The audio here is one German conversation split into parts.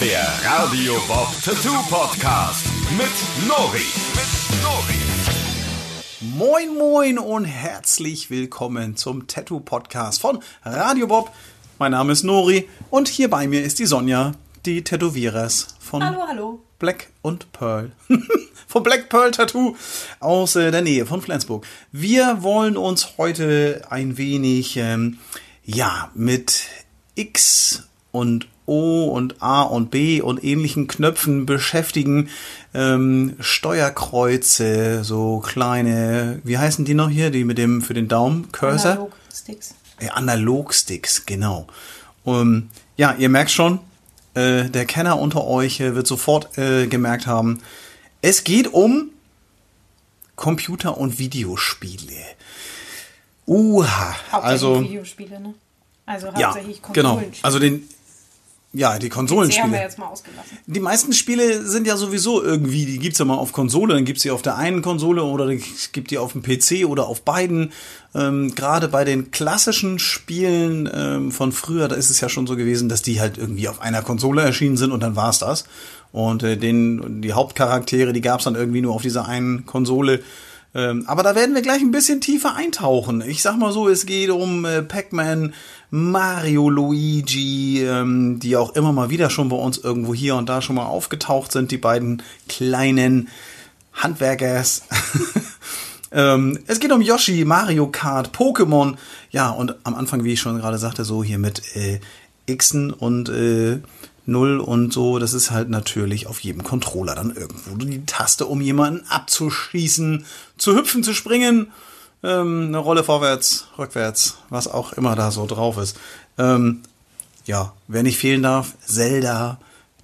Der Radio Bob Tattoo Podcast mit Nori. Mit Nori. Moin, moin und herzlich willkommen zum Tattoo Podcast von Radio Bob. Mein Name ist Nori und hier bei mir ist die Sonja, die Tätowierers von Hallo, hallo. Black und Pearl. von Black Pearl Tattoo aus äh, der Nähe von Flensburg. Wir wollen uns heute ein wenig, ähm, ja, mit X und O und A und B und ähnlichen Knöpfen beschäftigen. Ähm, Steuerkreuze, so kleine, wie heißen die noch hier, die mit dem für den Daumen, Cursor? Analog-Sticks. Ja, Analogsticks, genau. Um, ja, ihr merkt schon, äh, der Kenner unter euch äh, wird sofort äh, gemerkt haben, es geht um Computer- und Videospiele. Uha, also Videospiele, ne? Also ja, hauptsächlich genau. Konsolenspiele. Also den, ja, die PC haben wir Konsolenspiele. jetzt mal ausgelassen. Die meisten Spiele sind ja sowieso irgendwie, die gibt's ja mal auf Konsole, dann gibt's die auf der einen Konsole oder es gibt die auf dem PC oder auf beiden. Ähm, Gerade bei den klassischen Spielen ähm, von früher, da ist es ja schon so gewesen, dass die halt irgendwie auf einer Konsole erschienen sind und dann war's das. Und äh, den, die Hauptcharaktere, die gab's dann irgendwie nur auf dieser einen Konsole. Ähm, aber da werden wir gleich ein bisschen tiefer eintauchen. Ich sag mal so, es geht um äh, Pac-Man, Mario, Luigi, ähm, die auch immer mal wieder schon bei uns irgendwo hier und da schon mal aufgetaucht sind, die beiden kleinen Handwerkers. ähm, es geht um Yoshi, Mario Kart, Pokémon. Ja, und am Anfang, wie ich schon gerade sagte, so hier mit äh, Xen und äh, Null und so, das ist halt natürlich auf jedem Controller dann irgendwo die Taste, um jemanden abzuschießen, zu hüpfen, zu springen, ähm, eine Rolle vorwärts, rückwärts, was auch immer da so drauf ist. Ähm, ja, wer nicht fehlen darf, Zelda,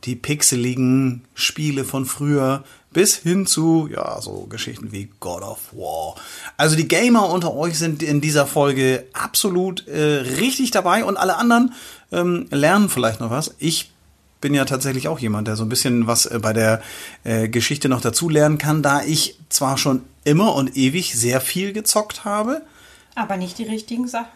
die pixeligen Spiele von früher, bis hin zu, ja, so Geschichten wie God of War. Also die Gamer unter euch sind in dieser Folge absolut äh, richtig dabei und alle anderen ähm, lernen vielleicht noch was. Ich bin ja tatsächlich auch jemand, der so ein bisschen was äh, bei der äh, Geschichte noch dazu lernen kann, da ich zwar schon immer und ewig sehr viel gezockt habe, Aber nicht die richtigen Sachen.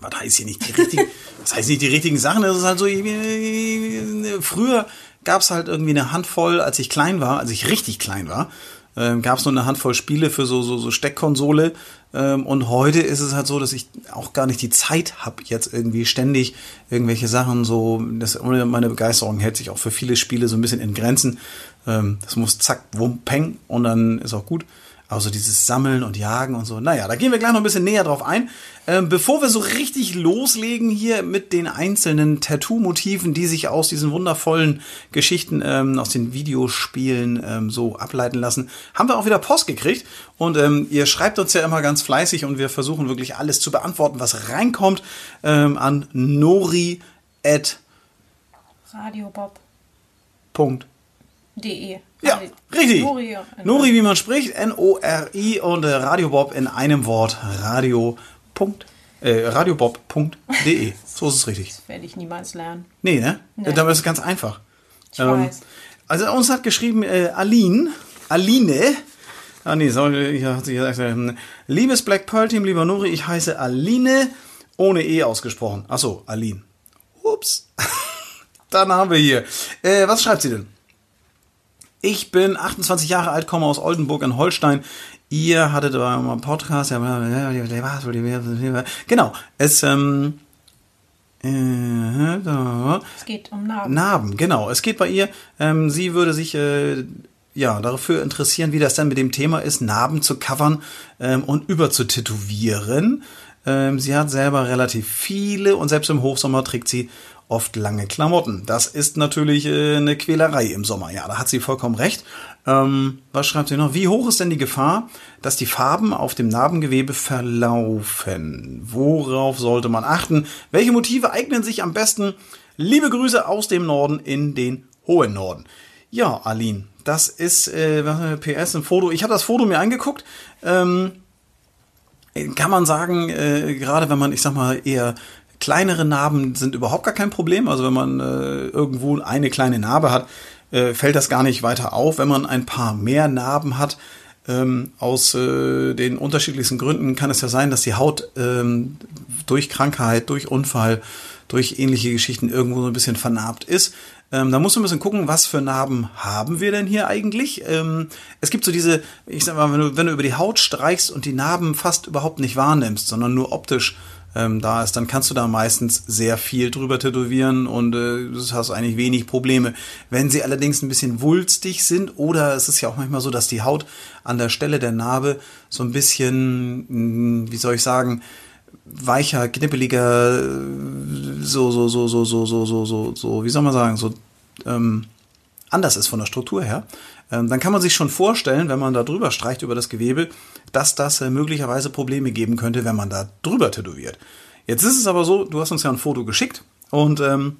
was heißt hier nicht die richtigen, was heißt nicht die richtigen Sachen? Das ist halt so, äh, früher gab es halt irgendwie eine Handvoll, als ich klein war, als ich richtig klein war, ähm, gab es nur eine Handvoll Spiele für so, so, so Steckkonsole. Ähm, und heute ist es halt so, dass ich auch gar nicht die Zeit habe, jetzt irgendwie ständig irgendwelche Sachen so, das, meine Begeisterung hält sich auch für viele Spiele so ein bisschen in Grenzen. Ähm, das muss zack, wum, peng und dann ist auch gut. Also dieses Sammeln und Jagen und so. Naja, da gehen wir gleich noch ein bisschen näher drauf ein. Ähm, bevor wir so richtig loslegen hier mit den einzelnen Tattoo-Motiven, die sich aus diesen wundervollen Geschichten ähm, aus den Videospielen ähm, so ableiten lassen, haben wir auch wieder Post gekriegt. Und ähm, ihr schreibt uns ja immer ganz fleißig und wir versuchen wirklich alles zu beantworten, was reinkommt, ähm, an nori at Radiobob.de. Ja, richtig. Nori, Nori, wie man spricht, N-O-R-I und äh, Radio Bob in einem Wort. Radio. Punkt, äh, radiobob.de. So ist es richtig. Das werde ich niemals lernen. Nee, ne? Nee. Dann ist es ganz einfach. Ich weiß. Also uns hat geschrieben äh, Aline, Aline, ah nee, sorry, ich hat sie gesagt, ähm, liebes Black Pearl Team, lieber Nuri, ich heiße Aline, ohne E ausgesprochen. Ach so, Aline. Ups. Dann haben wir hier. Äh, was schreibt sie denn? Ich bin 28 Jahre alt, komme aus Oldenburg in Holstein. Ihr hattet einen Podcast. Genau. Es, ähm, äh, da. Es geht um Narben. Narben, genau. Es geht bei ihr, ähm, sie würde sich äh, ja dafür interessieren, wie das dann mit dem Thema ist, Narben zu covern ähm, und über zu tätowieren. Ähm, sie hat selber relativ viele und selbst im Hochsommer trägt sie oft lange Klamotten. Das ist natürlich äh, eine Quälerei im Sommer. Ja, da hat sie vollkommen recht. Ähm, was schreibt sie noch? Wie hoch ist denn die Gefahr, dass die Farben auf dem Narbengewebe verlaufen? Worauf sollte man achten? Welche Motive eignen sich am besten? Liebe Grüße aus dem Norden in den hohen Norden. Ja, Aline, das ist äh, was, äh, PS ein Foto. Ich habe das Foto mir angeguckt. Ähm, kann man sagen, äh, gerade wenn man, ich sag mal, eher kleinere Narben sind überhaupt gar kein Problem. Also wenn man äh, irgendwo eine kleine Narbe hat, äh, fällt das gar nicht weiter auf. Wenn man ein paar mehr Narben hat, ähm, aus äh, den unterschiedlichsten Gründen kann es ja sein, dass die Haut ähm, durch Krankheit, durch Unfall, durch ähnliche Geschichten irgendwo so ein bisschen vernarbt ist. Ähm, da musst du ein bisschen gucken, was für Narben haben wir denn hier eigentlich. Ähm, es gibt so diese, ich sag mal, wenn du, wenn du über die Haut streichst und die Narben fast überhaupt nicht wahrnimmst, sondern nur optisch ähm, da ist, dann kannst du da meistens sehr viel drüber tätowieren und äh, hast eigentlich wenig Probleme. Wenn sie allerdings ein bisschen wulstig sind oder es ist ja auch manchmal so, dass die Haut an der Stelle der Narbe so ein bisschen, mh, wie soll ich sagen, weicher, knippeliger, so, so, so, so, so, so, so, so, so, wie soll man sagen, so ähm, anders ist von der Struktur her, dann kann man sich schon vorstellen, wenn man da drüber streicht über das Gewebe, dass das äh, möglicherweise Probleme geben könnte, wenn man da drüber tätowiert. Jetzt ist es aber so, du hast uns ja ein Foto geschickt und ähm,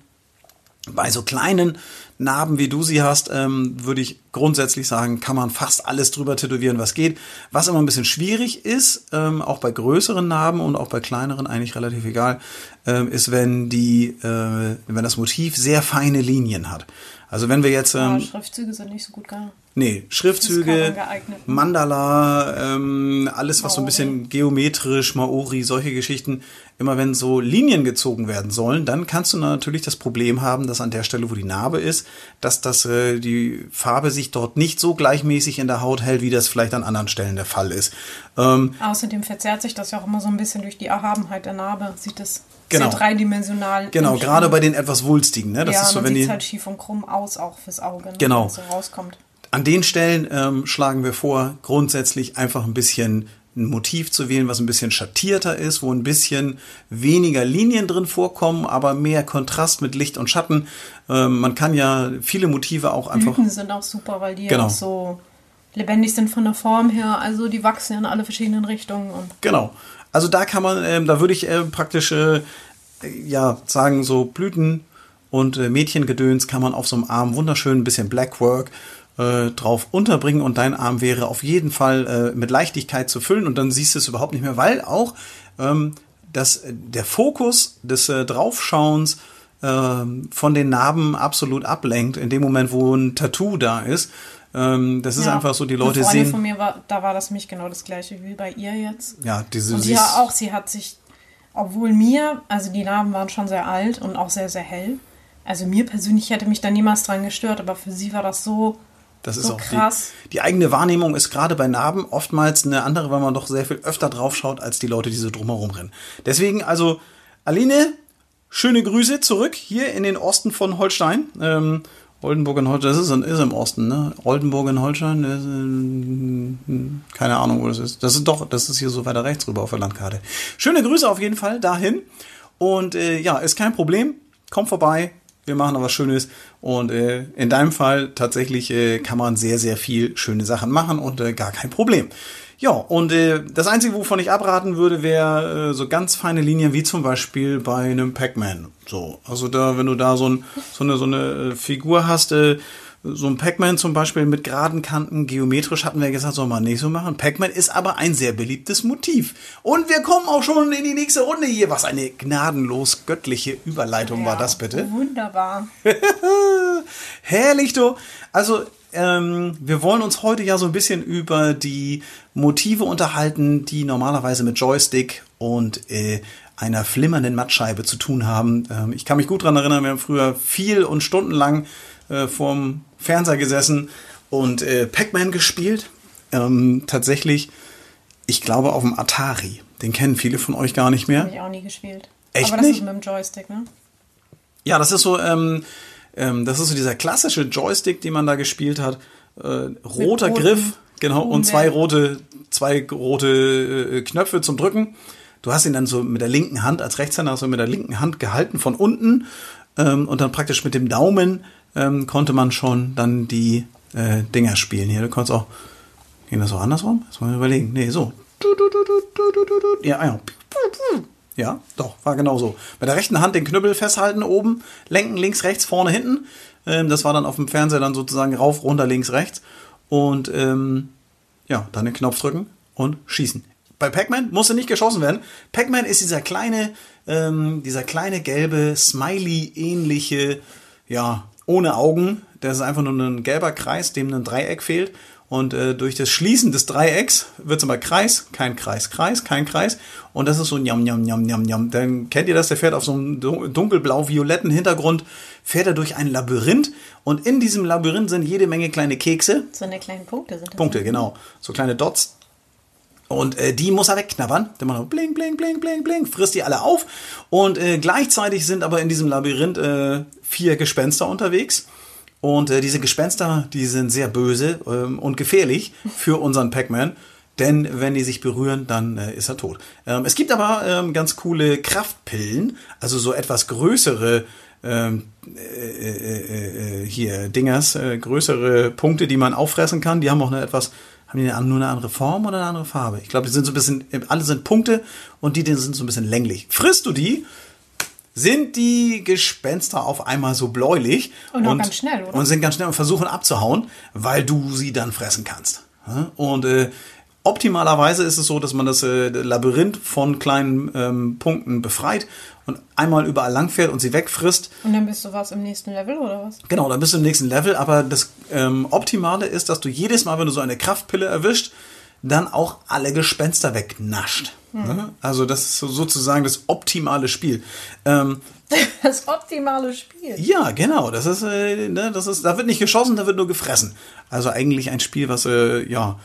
bei so kleinen Narben, wie du sie hast, ähm, würde ich grundsätzlich sagen, kann man fast alles drüber tätowieren, was geht. Was immer ein bisschen schwierig ist, ähm, auch bei größeren Narben und auch bei kleineren eigentlich relativ egal, ähm, ist, wenn die, äh, wenn das Motiv sehr feine Linien hat. Also wenn wir jetzt Ja, ähm, Schriftzüge sind nicht so gut gar. Nee, Schriftzüge, geeignet. Mandala, ähm, alles was so ein Maori. bisschen geometrisch, Maori, solche Geschichten. Immer wenn so Linien gezogen werden sollen, dann kannst du natürlich das Problem haben, dass an der Stelle, wo die Narbe ist, dass das äh, die Farbe sich dort nicht so gleichmäßig in der Haut hält, wie das vielleicht an anderen Stellen der Fall ist. Ähm, Außerdem verzerrt sich das ja auch immer so ein bisschen durch die Erhabenheit der Narbe. Sieht es Genau. sehr dreidimensional. genau, im gerade bei den etwas wulstigen. Ne? Das ja, ist so, wenn sieht die halt schief und krumm aus, auch fürs Auge. Ne? Genau. Wenn es so rauskommt. An den Stellen ähm, schlagen wir vor, grundsätzlich einfach ein bisschen ein Motiv zu wählen, was ein bisschen schattierter ist, wo ein bisschen weniger Linien drin vorkommen, aber mehr Kontrast mit Licht und Schatten. Ähm, man kann ja viele Motive auch einfach. Blüten sind auch super, weil die Genau. ja auch so lebendig sind von der Form her. Also die wachsen in alle verschiedenen Richtungen. Und Genau. Also da kann man, ähm, da würde ich äh, praktisch äh, ja sagen, so Blüten und äh, Mädchengedöns kann man auf so einem Arm wunderschön ein bisschen Blackwork äh, drauf unterbringen und dein Arm wäre auf jeden Fall äh, mit Leichtigkeit zu füllen und dann siehst du es überhaupt nicht mehr, weil auch ähm, das, der Fokus des äh, Draufschauens ähm, von den Narben absolut ablenkt, in dem Moment, wo ein Tattoo da ist. Ähm, das ist Ja. einfach so, die Leute sehen. von mir war, da war das nämlich genau das gleiche wie bei ihr jetzt. Ja, diese Und sie ja auch, sie hat sich, obwohl mir, also die Narben waren schon sehr alt und auch sehr, sehr hell. Also mir persönlich hätte mich da niemals dran gestört, aber für sie war das so, Das ist so auch krass. Die, die eigene Wahrnehmung ist gerade bei Narben oftmals eine andere, weil man doch sehr viel öfter drauf schaut, als die Leute, die so drumherum rennen. Deswegen, also, Aline, schöne Grüße zurück hier in den Osten von Holstein. Ähm, Oldenburg und Holstein, das ist, in- ist im Osten, ne? Oldenburg und Holstein, ist, in- keine Ahnung, wo das ist. Das ist doch, das ist hier so weiter rechts rüber auf der Landkarte. Schöne Grüße auf jeden Fall dahin. Und äh, ja, ist kein Problem. Komm vorbei. Wir machen da was Schönes. Und äh, in deinem Fall tatsächlich äh, kann man sehr, sehr viel schöne Sachen machen und äh, gar kein Problem. Ja, und äh, das Einzige, wovon ich abraten würde, wäre äh, so ganz feine Linien, wie zum Beispiel bei einem Pac-Man. So, also da, wenn du da so, ein, so eine, so eine äh, Figur hast, äh, so ein Pac-Man zum Beispiel mit geraden Kanten, geometrisch hatten wir gesagt, soll man nicht so machen. Pac-Man ist aber ein sehr beliebtes Motiv. Und wir kommen auch schon in die nächste Runde hier. Was eine gnadenlos göttliche Überleitung war Ja, das bitte. Wunderbar. Herrlich, du. Also, ähm, wir wollen uns heute ja so ein bisschen über die Motive unterhalten, die normalerweise mit Joystick und äh, einer flimmernden Mattscheibe zu tun haben. Ähm, ich kann mich gut dran erinnern, wir haben früher viel und stundenlang äh, vorm Fernseher gesessen und äh, Pac-Man gespielt. Ähm, tatsächlich, ich glaube, auf dem Atari. Den kennen viele von euch gar nicht mehr. Habe ich auch nie gespielt. Echt aber das nicht? ist mit dem Joystick, ne? Ja, das ist so, ähm, ähm, das ist so dieser klassische Joystick, den man da gespielt hat. Äh, roter Griff, genau, und zwei rote, zwei rote äh, Knöpfe zum Drücken. Du hast ihn dann so mit der linken Hand, als Rechtshänder hast du mit der linken Hand gehalten von unten ähm, und dann praktisch mit dem Daumen ähm, konnte man schon dann die äh, Dinger spielen. Hier, du konntest auch, ging das auch andersrum? Jetzt mal überlegen. Nee, so. Ja, ja. Ja, doch, war genau so. Mit der rechten Hand den Knüppel festhalten, oben, lenken, links, rechts, vorne, hinten. Ähm, das war dann auf dem Fernseher dann sozusagen rauf, runter, links, rechts. Und ähm, ja, dann den Knopf drücken und schießen. Bei Pac-Man musste nicht geschossen werden. Pac-Man ist dieser kleine, ähm, dieser kleine gelbe, Smiley-ähnliche, ja, ohne Augen. Das ist einfach nur ein gelber Kreis, dem ein Dreieck fehlt. Und äh, durch das Schließen des Dreiecks wird es immer Kreis, kein Kreis, Kreis, kein Kreis. Und das ist so njam, njam, njam, njam, njam. Dann kennt ihr das, der fährt auf so einem dun- dunkelblau-violetten Hintergrund, fährt er durch ein Labyrinth. Und in diesem Labyrinth sind jede Menge kleine Kekse. So eine kleinen Punkte sind das. Punkte, genau. So kleine Dots. Und äh, die muss er wegknabbern. Dann macht bling, bling, bling, bling, bling, frisst die alle auf. Und äh, gleichzeitig sind aber in diesem Labyrinth äh, vier Gespenster unterwegs. Und äh, diese Gespenster, die sind sehr böse ähm, und gefährlich für unseren Pac-Man. Denn wenn die sich berühren, dann äh, ist er tot. Ähm, es gibt aber ähm, ganz coole Kraftpillen, also so etwas größere ähm, äh, äh, äh, hier Dingers, äh, größere Punkte, die man auffressen kann. Die haben auch eine etwas, haben die nur eine andere Form oder eine andere Farbe? Ich glaube, die sind so ein bisschen, alle sind Punkte und die, die sind so ein bisschen länglich. Frisst du die, sind die Gespenster auf einmal so bläulich Und auch ganz schnell, oder? und sind ganz schnell und versuchen abzuhauen, weil du sie dann fressen kannst. Und äh, optimalerweise ist es so, dass man das äh, Labyrinth von kleinen ähm, Punkten befreit und einmal überall langfährt und sie wegfrisst. Und dann bist du was im nächsten Level oder was? Genau, dann bist du im nächsten Level, aber das ähm, Optimale ist, dass du jedes Mal, wenn du so eine Kraftpille erwischt, dann auch alle Gespenster wegnascht. Ne? Also das ist so sozusagen das optimale Spiel. Ähm, Das optimale Spiel. ja, genau. Das ist, äh, ne, das ist, da wird nicht geschossen, da wird nur gefressen. Also eigentlich ein Spiel, was äh, ja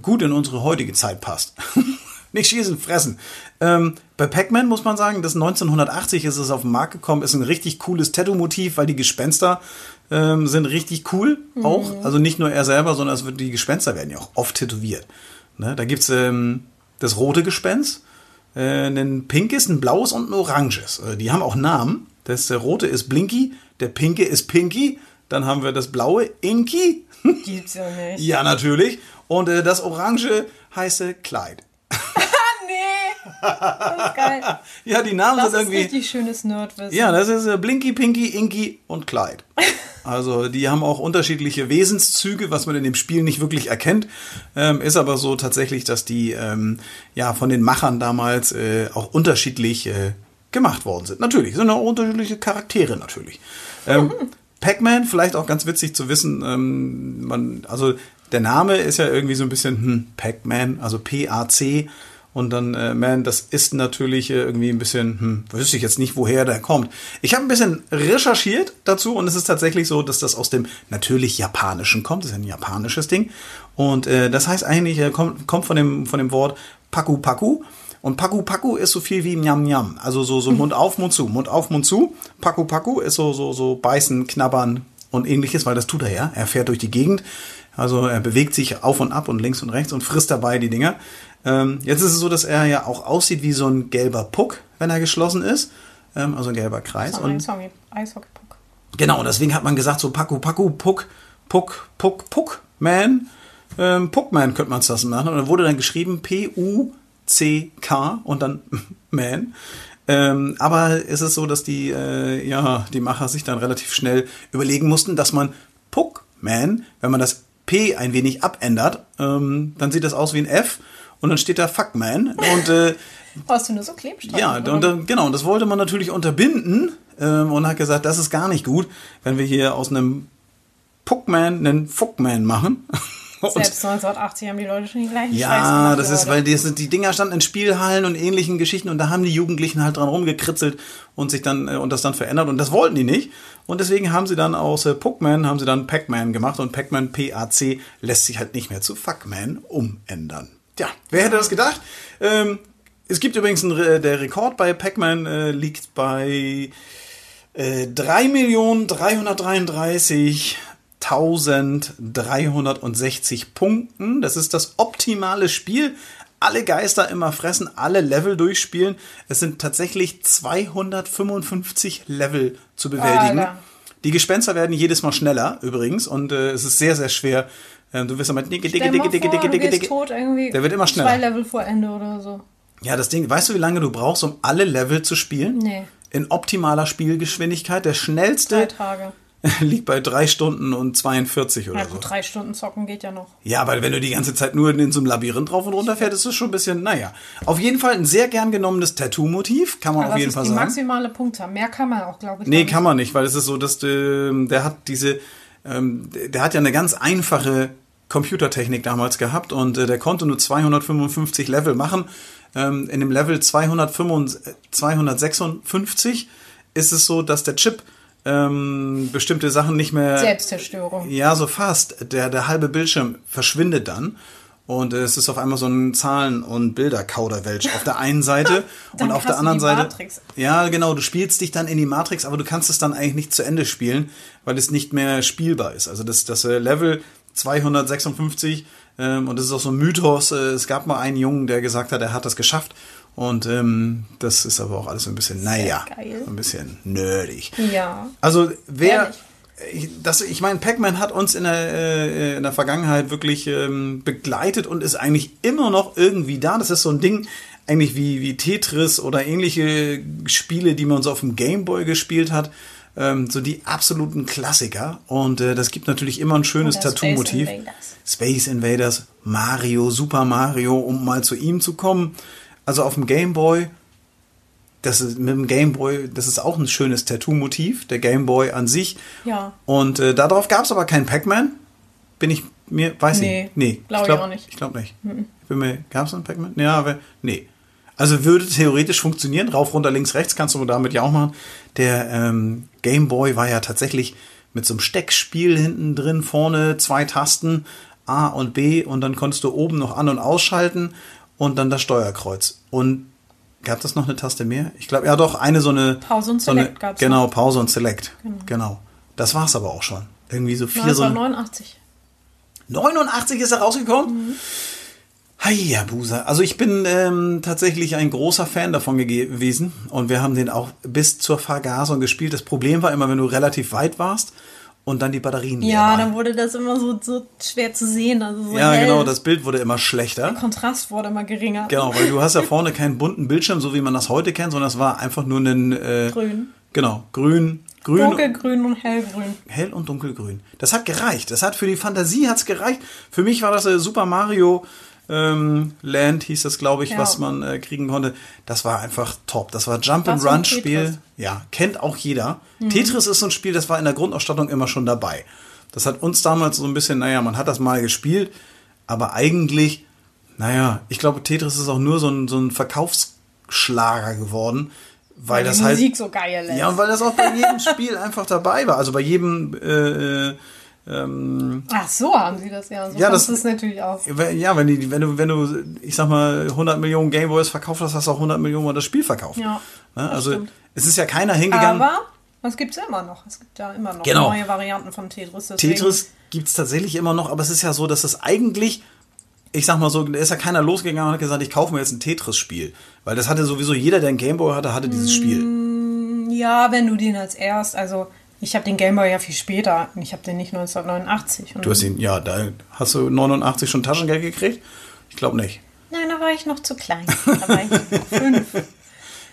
gut in unsere heutige Zeit passt. nicht schießen, fressen. Ähm, bei Pac-Man muss man sagen, das 1980 ist es auf den Markt gekommen, ist ein richtig cooles Tattoo-Motiv, weil die Gespenster ähm, sind richtig cool auch. Also nicht nur er selber, sondern es wird, die Gespenster werden ja auch oft tätowiert. Ne? Da gibt's ähm, das rote Gespenst, äh, ein pinkes, ein blaues und ein oranges. Äh, die haben auch Namen. Das der rote ist Blinky, der pinke ist Pinky, dann haben wir das blaue Inky. Gibt's ja nicht. ja, natürlich. Und äh, das orange heiße Clyde. Das ist geil. Ja, die Namen Das sind ist irgendwie. richtig schönes Nerdwissen. Ja, das ist äh, Blinky, Pinky, Inky und Clyde. Also die haben auch unterschiedliche Wesenszüge, was man in dem Spiel nicht wirklich erkennt. Ähm, ist aber so tatsächlich, dass die ähm, ja von den Machern damals äh, auch unterschiedlich äh, gemacht worden sind. Natürlich, sind auch unterschiedliche Charaktere natürlich. Ähm, Pac-Man, vielleicht auch ganz witzig zu wissen, ähm, man, also der Name ist ja irgendwie so ein bisschen hm, Pac-Man, also P-A-C. Und dann, äh, man, das ist natürlich äh, irgendwie ein bisschen, hm, wüsste ich jetzt nicht, woher der kommt. Ich habe ein bisschen recherchiert dazu und es ist tatsächlich so, dass das aus dem natürlich Japanischen kommt. Das ist ein japanisches Ding. Und äh, das heißt eigentlich, äh, kommt, kommt von dem, von dem Wort Paku Paku. Und Paku Paku ist so viel wie Njam Njam. Also so, so Mund auf, Mund zu, Mund auf, Mund zu. Paku Paku ist so, so, so beißen, knabbern und ähnliches, weil das tut er ja. Er fährt durch die Gegend. Also er bewegt sich auf und ab und links und rechts und frisst dabei die Dinger. Ähm, jetzt ist es so, dass er ja auch aussieht wie so ein gelber Puck, wenn er geschlossen ist. Ähm, also ein gelber Kreis. So ein Eishockey-Puck. Genau, deswegen hat man gesagt, so Paku, Paku, Puck, Puck, Puck, Puck, Man, ähm, Puckman könnte man es das machen. Und dann wurde dann geschrieben P-U-C-K und dann Man. Ähm, aber es ist so, dass die, äh, ja, die Macher sich dann relativ schnell überlegen mussten, dass man Puckman, wenn man das P ein wenig abändert, ähm, dann sieht das aus wie ein F und dann steht da Fuckman. Und äh, Brauchst du nur so Klebstreifen? ja, und, dann- genau, und das wollte man natürlich unterbinden ähm, und hat gesagt, das ist gar nicht gut, wenn wir hier aus einem Puckman einen Fuckman machen. Und, Selbst 1980 haben die Leute schon die gleichen ja, gemacht, das ist, weil die, die Dinger standen in Spielhallen und ähnlichen Geschichten und da haben die Jugendlichen halt dran rumgekritzelt und sich dann äh, und das dann verändert und das wollten die nicht und deswegen haben sie dann aus äh, Puckman haben sie dann Pac-Man gemacht und Pac-Man PAC lässt sich halt nicht mehr zu Fuckman umändern. Tja, wer hätte das gedacht? Ähm, es gibt übrigens einen, der Rekord bei Pac-Man äh, liegt bei äh, 3.333.360 Punkten. Das ist das optimale Spiel. Alle Geister immer fressen, alle Level durchspielen. Es sind tatsächlich 255 Level zu bewältigen. Alter. Die Gespenster werden jedes Mal schneller übrigens und äh, es ist sehr, sehr schwer. Äh, du wirst immer dicke, dicke, dicke, dicke, dicke, dicke, dicke. tot irgendwie Der wird immer schneller. zwei Level vor Ende oder so. Ja, das Ding, weißt du, wie lange du brauchst, um alle Level zu spielen? Nee. In optimaler Spielgeschwindigkeit. Der Drei schnellste Tage. liegt bei drei Stunden und 42 oder Na so. gut, drei Stunden zocken geht ja noch. Ja, aber wenn du die ganze Zeit nur in so einem Labyrinth drauf und runter fährst, ist das schon ein bisschen, naja. Auf jeden Fall ein sehr gern genommenes Tattoo-Motiv, kann man Aber auf das jeden ist Fall die sagen. maximale Punktzahl. Mehr kann man auch, glaube ich. Nee, kann man nicht, weil es ist so, dass ähm, der hat diese, ähm, der hat ja eine ganz einfache Computertechnik damals gehabt und äh, der konnte nur 255 Level machen. Ähm, in dem Level 255, 256 ist es so, dass der Chip ähm, bestimmte Sachen nicht mehr. Selbstzerstörung. Ja, so fast. Der, der halbe Bildschirm verschwindet dann. Und es ist auf einmal so ein Zahlen- und Bilderkauderwelsch auf der einen Seite und auf der anderen Seite. Matrix. Ja, genau, du spielst dich dann in die Matrix, aber du kannst es dann eigentlich nicht zu Ende spielen, weil es nicht mehr spielbar ist. Also das, das äh, Level 256 ähm, und das ist auch so ein Mythos. Äh, es gab mal einen Jungen, der gesagt hat, er hat das geschafft. Und ähm, das ist aber auch alles so ein bisschen, naja, geil. ein bisschen nerdig. Ja. Also wer, Ehrlich. ich, das, ich meine, Pac-Man hat uns in der, äh, in der Vergangenheit wirklich ähm, begleitet und ist eigentlich immer noch irgendwie da. Das ist so ein Ding, eigentlich wie, wie Tetris oder ähnliche Spiele, die man so auf dem Gameboy gespielt hat. Ähm, so die absoluten Klassiker. Und äh, das gibt natürlich immer ein schönes Oder Tattoo-Motiv. Space Invaders. Mario, Super Mario, um mal zu ihm zu kommen. Also auf dem Gameboy das ist mit dem Gameboy, das ist auch ein schönes Tattoo-Motiv, der Gameboy an sich. Ja. Und äh, darauf gab es aber kein Pac-Man. Bin ich mir, weiß Nee, ich nee, glaub ich glaub- auch nicht. Ich glaube nicht. Ich bin mir, gab es einen Pac-Man? Ja, aber nee. Also würde theoretisch funktionieren, rauf, runter, links, rechts kannst du damit ja auch machen. Der ähm, Gameboy war ja tatsächlich mit so einem Steckspiel hinten drin, vorne zwei Tasten, A und B und dann konntest du oben noch an- und ausschalten und dann das Steuerkreuz. Und gab das noch eine Taste mehr? Ich glaube, ja doch, eine so eine... Pause und so eine, Select gab's Genau, Pause und Select. Genau. Das war's aber auch schon. Irgendwie so vier so... 1989. 89 ist er rausgekommen? Heia, Busa. Also ich bin ähm, tatsächlich ein großer Fan davon gewesen und wir haben den auch bis zur Vergasung gespielt. Das Problem war immer, wenn du relativ weit warst und dann die Batterien leer Ja, waren. dann wurde das immer so, so schwer zu sehen. Also so Ja, hell. genau, das Bild wurde immer schlechter. Der Kontrast wurde immer geringer. Genau, weil du hast ja vorne keinen bunten Bildschirm, so wie man das heute kennt, sondern es war einfach nur ein... Äh, Grün. Genau, grün, grün, Dunkelgrün und hellgrün. hell und dunkelgrün. Das hat gereicht. Das hat für die Fantasie hat's gereicht. Für mich war das äh, Super Mario ähm, Land hieß das, glaube ich, Ja. was man äh, kriegen konnte. Das war einfach top. Das war Jump and Run Spiel. Ja, kennt auch jeder. Tetris ist so ein Spiel, das war in der Grundausstattung immer schon dabei. Das hat uns damals so ein bisschen, naja, man hat das mal gespielt, aber eigentlich, naja, ich glaube, Tetris ist auch nur so ein, so ein Verkaufsschlager geworden, weil, Weil das die halt Musik so geil ist. ja, und weil das auch bei jedem Spiel einfach dabei war. Also bei jedem, äh, äh, ähm, Ach so, haben sie das ja. So Ja, das- ist natürlich auch. wenn- ja, wenn, die, wenn, du, wenn du, ich sag mal, 100 Millionen Gameboys verkauft hast, hast du auch 100 Millionen Mal das Spiel verkauft. Ja, ne? Also stimmt. es ist ja keiner hingegangen. Aber es gibt ja immer noch. Es gibt ja immer noch Genau. neue Varianten von Tetris. Deswegen, Tetris gibt's tatsächlich immer noch, aber es ist ja so, dass es eigentlich, ich sag mal so, da ist ja keiner losgegangen und hat gesagt, ich kaufe mir jetzt ein Tetris-Spiel. Weil das hatte sowieso jeder, der ein Gameboy hatte, hatte dieses Spiel. Ja, wenn du den als erst, also ich habe den Gameboy ja viel später. Ich habe den nicht 1989. Und Du hast ihn, ja, da hast du 89 schon Taschengeld gekriegt? Ich glaube nicht. Nein, da war ich noch zu klein. Da war ich fünf.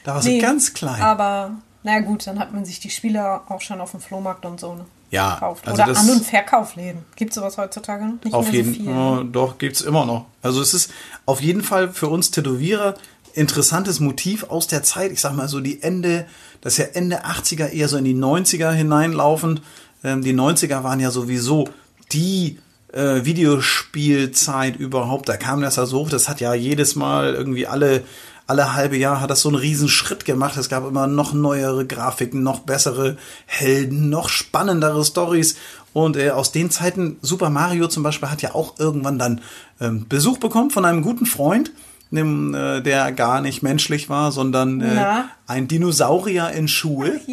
Da warst Nee, du ganz klein. Aber na gut, dann hat man sich die Spieler auch schon auf dem Flohmarkt und so ne, Ja, gekauft. also Oder An- und Verkaufläden. Gibt es sowas heutzutage noch? Nicht Auf mehr jeden so viel. Fall. doch, gibt's immer noch. Also es ist auf jeden Fall für uns Tätowierer interessantes Motiv aus der Zeit. Ich sag mal so die Ende, das ist ja Ende 80er, eher so in die 90er hineinlaufend. Ähm, die 90er waren ja sowieso die äh, Videospielzeit überhaupt. Da kam das ja so hoch. Das hat ja jedes Mal irgendwie alle alle halbe Jahr hat das so einen riesen Schritt gemacht. Es gab immer noch neuere Grafiken, noch bessere Helden, noch spannendere Stories. Und äh, aus den Zeiten, Super Mario zum Beispiel, hat ja auch irgendwann dann ähm, Besuch bekommen von einem guten Freund, der gar nicht menschlich war, sondern äh, ein Dinosaurier in Schuhe.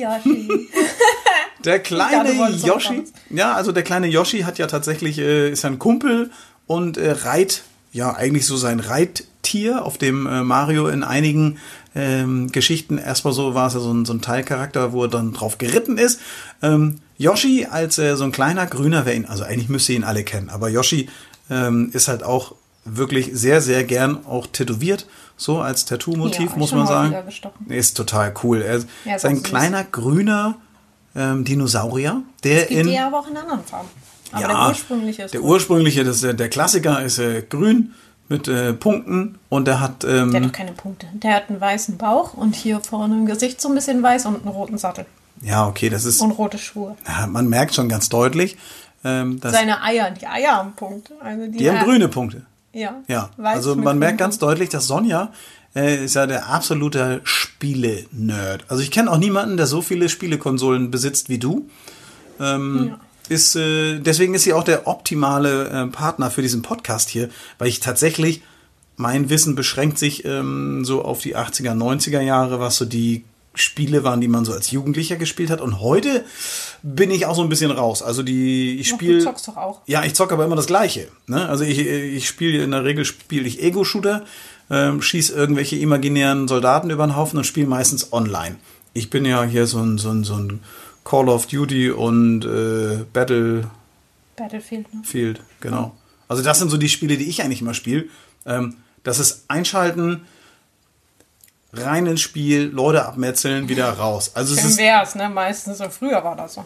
Der kleine auch Yoshi. Ja, also der kleine Yoshi hat ja tatsächlich, äh, ist ja ein Kumpel und äh, reit, ja, eigentlich so sein Reittier, auf dem äh, Mario in einigen ähm, Geschichten, erstmal so war es ja so ein, so ein Teilcharakter, wo er dann drauf geritten ist. Ähm, Yoshi als äh, so ein kleiner Grüner, wer ihn, also eigentlich müsste ihn alle kennen, aber Yoshi ähm, ist halt auch wirklich sehr, sehr gern auch tätowiert, so als Tattoo-Motiv, Ja, muss man sagen. Ist total cool. Er ist, Ja, ist ein süß. kleiner grüner ähm, Dinosaurier, der Es gibt in die ja aber auch in anderen Farben. Aber Ja, der ursprüngliche ist der gut. ursprüngliche, das der, der Klassiker ist äh, grün mit äh, Punkten und der hat ähm, Der hat doch keine Punkte. Der hat einen weißen Bauch und hier vorne im Gesicht so ein bisschen weiß und einen roten Sattel. ja okay, das ist Und rote Schuhe. ja, man merkt schon ganz deutlich. Ähm, das, Seine Eier, die Eier haben Punkte. Also die, die haben grüne Punkte. Ja. Ja, also man merkt ganz deutlich, dass Sonja äh, ist ja der absolute Spiele-Nerd. Also ich kenne auch niemanden, der so viele Spielekonsolen besitzt wie du. Ähm, Ja. Ist, äh, deswegen ist sie auch der optimale äh, Partner für diesen Podcast hier, weil ich tatsächlich, mein Wissen beschränkt sich ähm, so auf die 80er, 90er Jahre, was so die Spiele waren, die man so als Jugendlicher gespielt hat. Und heute bin ich auch so ein bisschen raus. Also die, ich spiele. du zockst doch auch. Ja, ich zocke aber immer das Gleiche. Ne? Also ich, ich spiele in der Regel spiele ich Ego-Shooter, ähm, schieß irgendwelche imaginären Soldaten über den Haufen und spiele meistens online. Ich bin ja hier so ein, so ein, so ein Call of Duty und äh, Battlefield, Battlefield, ne? genau. Also das sind so die Spiele, die ich eigentlich immer spiele. Ähm, das ist Einschalten, rein ins Spiel, Leute abmetzeln, wieder raus. Also es Schön ist wär's, ne? Meistens so. Früher war das so.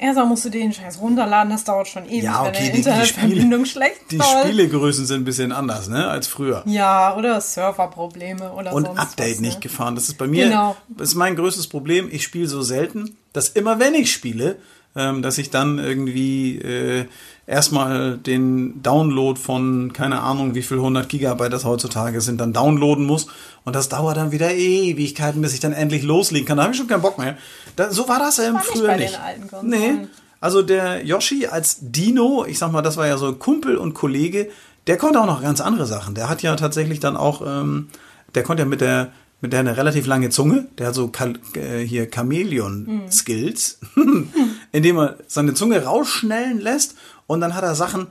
Erstmal musst du den Scheiß runterladen, das dauert schon ewig, ja wenn okay, die die, die Internetverbindung Spiele, schlecht die läuft. Spielegrößen sind ein bisschen anders, ne, als früher. Ja, oder Serverprobleme oder und sonst Update was, nicht ne? gefahren. Das ist bei mir Genau. das ist mein größtes Problem. Ich spiele so selten, dass immer wenn ich spiele, ähm, dass ich dann irgendwie äh, erstmal den Download von keine Ahnung wie viel 100 Gigabyte das heutzutage sind, dann downloaden muss und das dauert dann wieder Ewigkeiten, bis ich dann endlich loslegen kann. Da habe ich schon keinen Bock mehr. Da, so war das ähm, war nicht früher bei nicht. den alten Konsolen. nee. Also der Yoshi als Dino, ich sag mal, das war ja so Kumpel und Kollege, der konnte auch noch ganz andere Sachen. Der hat ja tatsächlich dann auch, ähm, der konnte ja mit der mit der eine relativ lange Zunge, der hat so Kal äh, hier Chamäleon-Skills, indem er seine Zunge rausschnellen lässt und dann hat er Sachen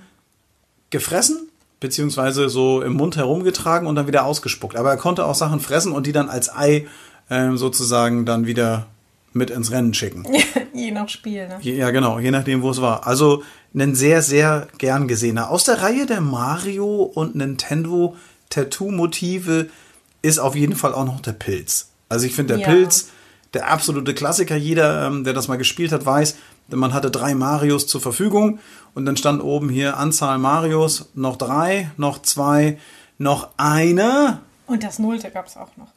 gefressen, beziehungsweise so im Mund herumgetragen und dann wieder ausgespuckt. Aber er konnte auch Sachen fressen und die dann als Ei ähm, sozusagen dann wieder mit ins Rennen schicken. Je nach Spiel, ne? Ja, genau, je nachdem, wo es war. Also ein sehr, sehr gern gesehener. Aus der Reihe der Mario und Nintendo Tattoo-Motive ist auf jeden Fall auch noch der Pilz. Also ich finde der Ja. Pilz der absolute Klassiker. Jeder, ähm, der das mal gespielt hat, weiß, man hatte drei Marios zur Verfügung und dann stand oben hier Anzahl Marios, noch drei, noch zwei, noch einer. Und das Nullte gab's auch noch.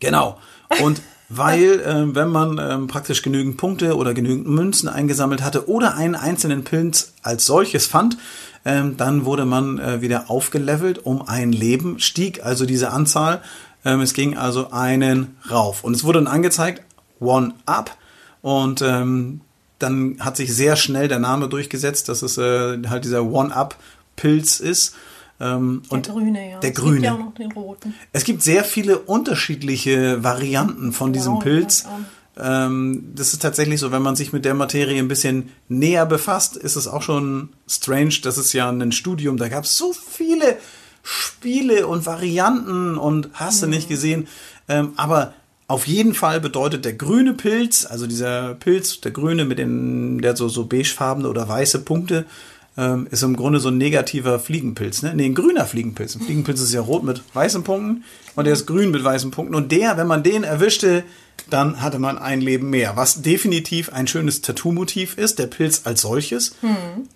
Genau. Und weil, ähm, wenn man ähm, praktisch genügend Punkte oder genügend Münzen eingesammelt hatte oder einen einzelnen Pilz als solches fand, ähm, dann wurde man äh, wieder aufgelevelt um ein Leben, stieg also diese Anzahl. Ähm, es ging also einen rauf. Und es wurde dann angezeigt, One Up. Und ähm, dann hat sich sehr schnell der Name durchgesetzt, dass es äh, halt dieser One-Up-Pilz ist. Ähm, Der und grüne, ja. Der es grüne. Gibt ja auch noch den roten. es gibt sehr viele unterschiedliche Varianten von diesem Braun, Pilz. Ähm, das ist tatsächlich so, wenn man sich mit der Materie ein bisschen näher befasst, ist es auch schon strange. Das ist ja ein Studium, da gab es so viele Spiele und Varianten und hast du nicht gesehen. Ähm, aber auf jeden Fall bedeutet der grüne Pilz, also dieser Pilz, der grüne mit den, der so, so beigefarbene oder weiße Punkte, ähm, ist im Grunde so ein negativer Fliegenpilz. Ne? Nee, ein grüner Fliegenpilz. Ein Fliegenpilz ist ja rot mit weißen Punkten und der ist grün mit weißen Punkten. Und der, wenn man den erwischte, dann hatte man ein Leben mehr. Was definitiv ein schönes Tattoo-Motiv ist, der Pilz als solches.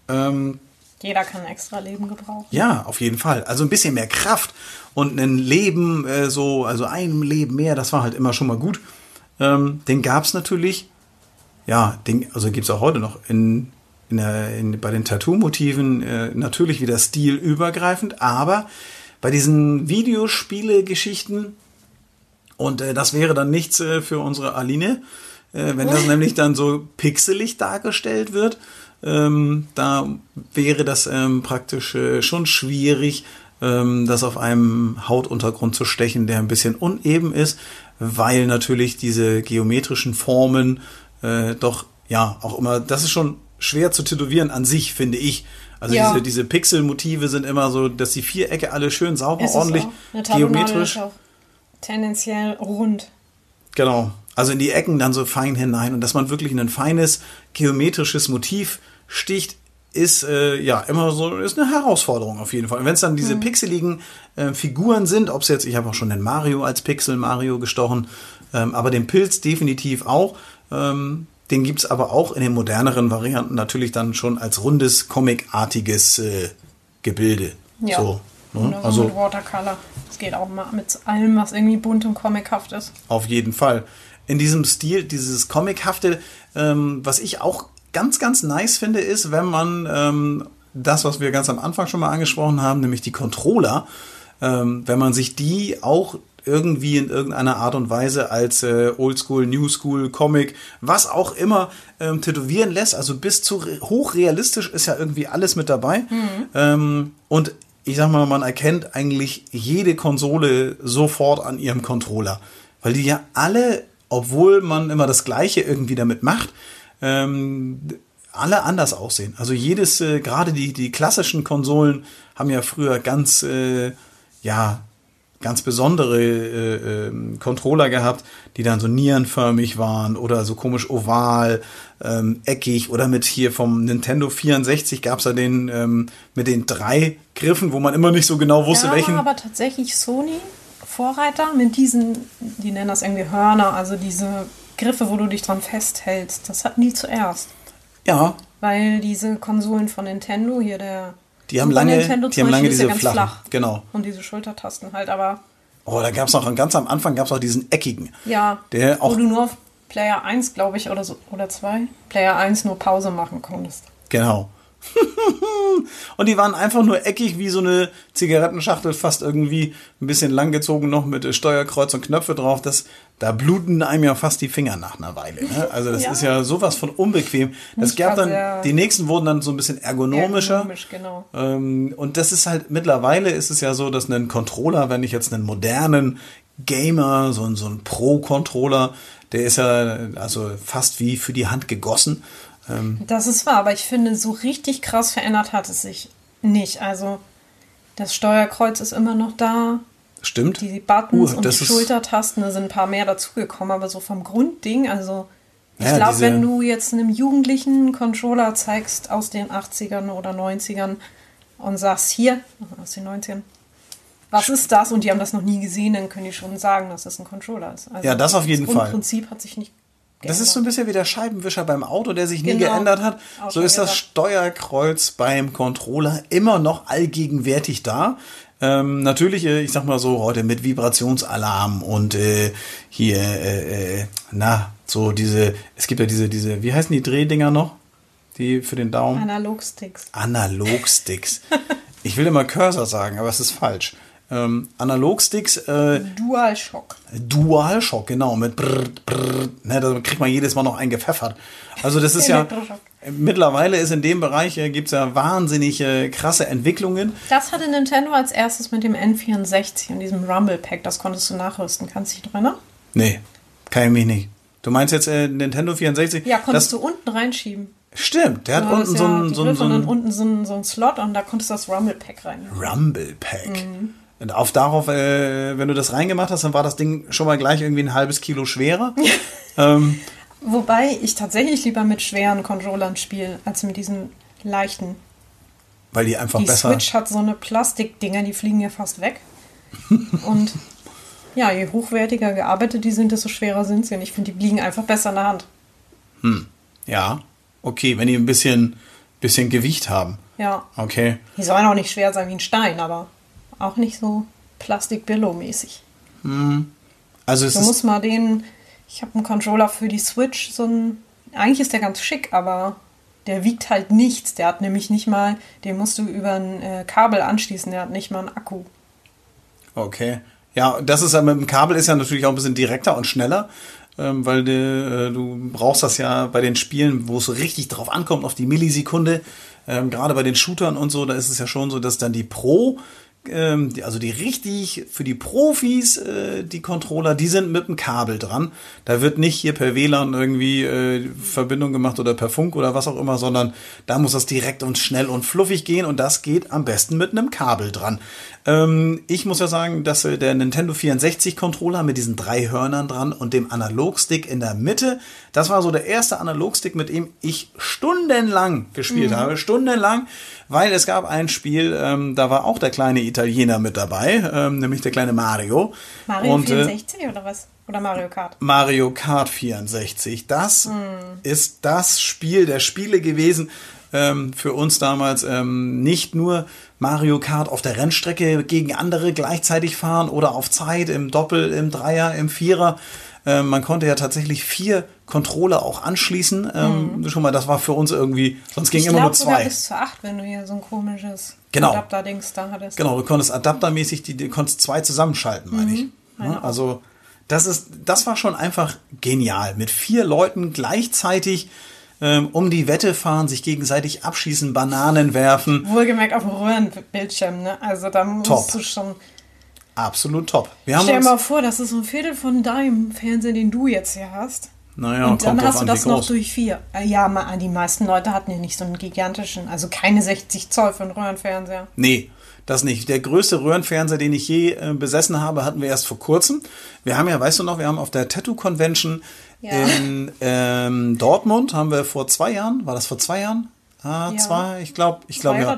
Ähm, Jeder kann extra Leben gebrauchen. ja, auf jeden Fall. Also ein bisschen mehr Kraft und ein Leben, äh, so, also ein Leben mehr, das war halt immer schon mal gut. Ähm, den gab's natürlich, ja, den, also gibt's auch heute noch in, in der, in, bei den Tattoo-Motiven äh, natürlich wieder stilübergreifend, aber bei diesen Videospiele-Geschichten, und äh, das wäre dann nichts äh, für unsere Aline, äh, wenn das nämlich dann so pixelig dargestellt wird. Ähm, da wäre das ähm, praktisch äh, schon schwierig, ähm, das auf einem Hautuntergrund zu stechen, der ein bisschen uneben ist, weil natürlich diese geometrischen Formen äh, doch ja auch immer, das ist schon schwer zu tätowieren an sich, finde ich. Also Ja. diese, diese Pixelmotive sind immer so, dass die Vierecke alle schön sauber, Ist ordentlich, geometrisch. ist auch tendenziell rund. Genau. Also in die Ecken dann so fein hinein und dass man wirklich ein feines geometrisches Motiv sticht, ist äh, ja immer so ist eine Herausforderung auf jeden Fall. Und wenn es dann diese pixeligen äh, Figuren sind, ob es jetzt, ich habe auch schon den Mario als Pixel Mario gestochen, ähm, aber den Pilz definitiv auch. Ähm, den gibt's aber auch in den moderneren Varianten natürlich dann schon als rundes, comicartiges äh, Gebilde. Ja. So, ne? So Also mit Watercolor. Das geht auch mal mit allem, was irgendwie bunt und comichaft ist. Auf jeden Fall. In diesem Stil, dieses Comichafte, ähm, was ich auch ganz, ganz nice finde, ist, wenn man ähm, das, was wir ganz am Anfang schon mal angesprochen haben, nämlich die Controller, ähm, wenn man sich die auch irgendwie in irgendeiner Art und Weise als äh, Oldschool, New School, Comic, was auch immer ähm, tätowieren lässt. Also bis zu re- hochrealistisch ist ja irgendwie alles mit dabei. Ähm, und ich sag mal, man erkennt eigentlich jede Konsole sofort an ihrem Controller. Weil die ja alle, obwohl man immer das Gleiche irgendwie damit macht, ähm, alle anders aussehen. Also jedes, äh, gerade die, die klassischen Konsolen haben ja früher ganz, äh, ja, ganz besondere äh, ähm, Controller gehabt, die dann so nierenförmig waren oder so komisch oval, ähm, eckig oder mit hier vom Nintendo 64 gab's ja den ähm, mit den drei Griffen, wo man immer nicht so genau wusste, Da welchen. aber tatsächlich Sony Vorreiter mit diesen, die nennen das irgendwie Hörner, also diese Griffe, wo du dich dran festhältst. Das hatten die zuerst. Ja, Weil diese Konsolen von Nintendo, hier der Die haben lange- Nintendo die haben lange ja diese ganz flachen, flach. genau. Und diese Schultertasten halt, aber oh, da gab's noch ganz am Anfang gab's auch diesen eckigen. ja, Der auch wo du nur auf Player 1, glaube ich, oder so, oder 2, Player 1 nur Pause machen konntest. Genau. und die waren einfach nur eckig wie so eine Zigarettenschachtel, fast irgendwie ein bisschen langgezogen noch mit äh, Steuerkreuz und Knöpfe drauf. Das, da bluten einem ja fast die Finger nach einer Weile. Ne? Also das Ja. ist ja sowas von unbequem. Das Nicht gab dann, die nächsten wurden dann so ein bisschen ergonomischer. Ergonomisch, genau. Ähm, und das ist halt, mittlerweile ist es ja so, dass ein Controller, wenn ich jetzt einen modernen Gamer, so, ein- so ein Pro-Controller, der ist ja also fast wie für die Hand gegossen. Ähm, Das ist wahr, aber ich finde, so richtig krass verändert hat es sich nicht. Also das Steuerkreuz ist immer noch da, stimmt. die Buttons Uh, und die Schultertasten, da sind ein paar mehr dazugekommen, aber so vom Grundding, also ich Ja, glaube, wenn du jetzt einem Jugendlichen Controller zeigst aus den 80ern oder 90ern und sagst, hier, aus den 90ern, was ist das? Und die haben das noch nie gesehen, dann können die schon sagen, dass das ein Controller ist. Also Ja, das auf jeden das Fall. Grundprinzip hat sich nicht Das ist so ein bisschen wie der Scheibenwischer beim Auto, der sich nie Genau. geändert hat. Auch So ist das. Steuerkreuz beim Controller immer noch allgegenwärtig da. Ähm, natürlich, äh, ich sag mal so, heute mit Vibrationsalarm und äh, hier, äh, äh, na, so diese, es gibt ja diese, diese, wie heißen die Drehdinger noch? Die für den Daumen? Analogsticks. Analogsticks. ich will immer Cursor sagen, aber es ist falsch. Ähm, Analogsticks, äh, DualShock. DualShock, genau, mit brr, brr, ne, da kriegt man jedes Mal noch eingepfeffert. Also das ist ja, mittlerweile ist in dem Bereich, äh, gibt's ja wahnsinnig äh, krasse Entwicklungen. Das hatte Nintendo als erstes mit dem N64 und diesem Rumble Pack. Das konntest du nachrüsten. Kannst du dich dran erinnern? Nee, kann ich mich nicht. Du meinst jetzt äh, Nintendo 64? Ja, konntest das, du unten reinschieben. Stimmt, der hat unten so ja ein, so ein, so ein unten so ein, so ein Slot und da konntest du das Rumble Pack rein. Rumble Pack. Mhm. Und auf darauf, äh, wenn du das reingemacht hast, dann war das Ding schon mal gleich irgendwie ein halbes Kilo schwerer. ähm, Wobei ich tatsächlich lieber mit schweren Controllern spiele, als mit diesen leichten. weil die einfach Die besser. Switch hat so eine Plastikdinger, die fliegen ja fast weg. und ja, je hochwertiger gearbeitet die sind, desto schwerer sind sie. Und ich finde, die liegen einfach besser in der Hand. Ja, okay, wenn die ein bisschen, bisschen Gewicht haben. Ja. Okay. Die sollen auch nicht schwer sein wie ein Stein, aber auch nicht so Plastik-Billo-mäßig. Also es Du musst mal den. Ich habe einen Controller für die Switch, so ein. Eigentlich ist der ganz schick, aber der wiegt halt nichts. Der hat nämlich nicht mal. Den musst du über ein äh, Kabel anschließen, der hat nicht mal einen Akku. okay. Ja, das ist ja mit dem Kabel ist ja natürlich auch ein bisschen direkter und schneller, ähm, weil de, äh, du brauchst das ja bei den Spielen, wo es so richtig drauf ankommt, auf die Millisekunde. Ähm, Gerade bei den Shootern und so, da ist es ja schon so, dass dann die Pro, ähm, die, also die richtig für die Profis, äh, die Controller, die sind mit dem Kabel dran. Da wird nicht hier per WLAN irgendwie äh, Verbindung gemacht oder per Funk oder was auch immer, sondern da muss das direkt und schnell und fluffig gehen und das geht am besten mit einem Kabel dran. Ähm, ich muss ja sagen, dass äh, der Nintendo 64 Controller mit diesen drei Hörnern dran und dem Analogstick in der Mitte, das war so der erste Analogstick, mit dem ich stundenlang gespielt habe, stundenlang, weil es gab ein Spiel, ähm, da war auch der kleine Italiener mit dabei, ähm, nämlich der kleine Mario. Mario Und, äh, 64 oder was? Oder Mario Kart? Mario Kart 64. Das ist das Spiel der Spiele gewesen. Ähm, für uns damals ähm, nicht nur Mario Kart auf der Rennstrecke gegen andere gleichzeitig fahren oder auf Zeit im Doppel, im Dreier, im Vierer. Ähm, man konnte ja tatsächlich vier Controller auch anschließen. Ähm, Schon mal, das war für uns irgendwie, sonst ging Mhm. Ich immer nur zwei. bis zu acht, wenn du hier so ein komisches Genau. Adapter-Dings da hattest. Genau, du konntest adaptermäßig, die, du konntest zwei zusammenschalten, meine ich. Ja, also das ist, das war schon einfach genial. Mit vier Leuten gleichzeitig ähm, um die Wette fahren, sich gegenseitig abschießen, Bananen werfen. Wohlgemerkt auf dem Röhrenbildschirm, ne? Also da musst Top. du schon. Absolut top. Wir haben Stell dir mal vor, das ist so ein Viertel von deinem Fernseher, den du jetzt hier hast. naja, und dann hast du das noch durch vier. Äh, Ja, ma- die meisten Leute hatten ja nicht so einen gigantischen, also keine 60 Zoll für einen Röhrenfernseher. Nee, das nicht. Der größte Röhrenfernseher, den ich je äh, besessen habe, hatten wir erst vor kurzem. Wir haben ja, weißt du noch, wir haben auf der Tattoo Convention Ja. in ähm, Dortmund, haben wir vor zwei Jahren, war das vor zwei Jahren? Ah, Ja. zwei, ich glaube, ich glaube ja.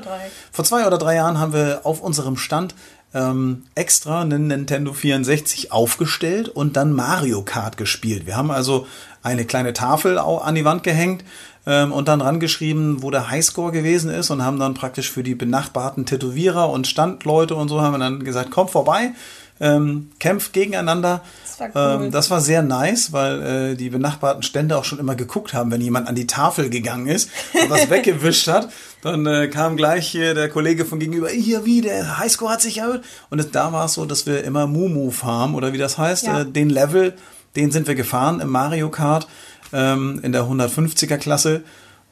Vor zwei oder drei Jahren haben wir auf unserem Stand ähm, extra einen Nintendo 64 aufgestellt und dann Mario Kart gespielt. Wir haben also eine kleine Tafel an die Wand gehängt ähm, und dann rangeschrieben, wo der Highscore gewesen ist und haben dann praktisch für die benachbarten Tätowierer und Standleute und so haben wir dann gesagt, kommt vorbei, ähm, kämpft gegeneinander. Das war cool. ähm, das war sehr nice, weil äh, die benachbarten Stände auch schon immer geguckt haben, wenn jemand an die Tafel gegangen ist und was weggewischt hat. Dann äh, kam gleich hier der Kollege von gegenüber, hier wie, der Highscore hat sich erhöht. Und es, da war es so, dass wir immer Mumu Farm oder wie das heißt, Ja. äh, den Level, den sind wir gefahren im Mario Kart ähm, in der 150er Klasse.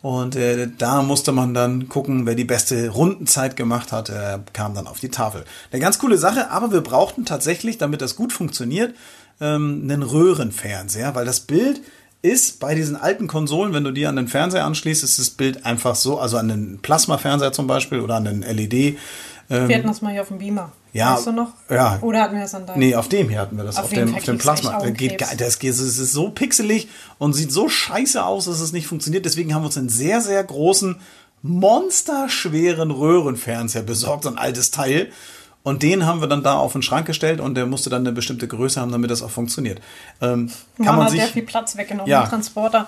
Und äh, da musste man dann gucken, wer die beste Rundenzeit gemacht hat, äh, kam dann auf die Tafel. Eine ganz coole Sache, aber wir brauchten tatsächlich, damit das gut funktioniert, ähm, einen Röhrenfernseher, weil das Bild ist bei diesen alten Konsolen, wenn du die an den Fernseher anschließt, ist das Bild einfach so, also an den Plasmafernseher zum Beispiel oder an den LED. Wir hatten das mal hier auf dem Beamer. Ja, Weißt du noch? ja. Oder hatten wir das an deinem? Nee, auf dem hier hatten wir das, auf, Auf dem, auf dem Plasma. Das geht, das geht, es ist so pixelig und sieht so scheiße aus, dass es nicht funktioniert. Deswegen haben wir uns einen sehr, sehr großen, monsterschweren Röhrenfernseher besorgt, so ein altes Teil. Und den haben wir dann da auf den Schrank gestellt und der musste dann eine bestimmte Größe haben, damit das auch funktioniert. Ähm, kann Man man hat sich, sehr viel Platz weggenommen Ja. Transporter.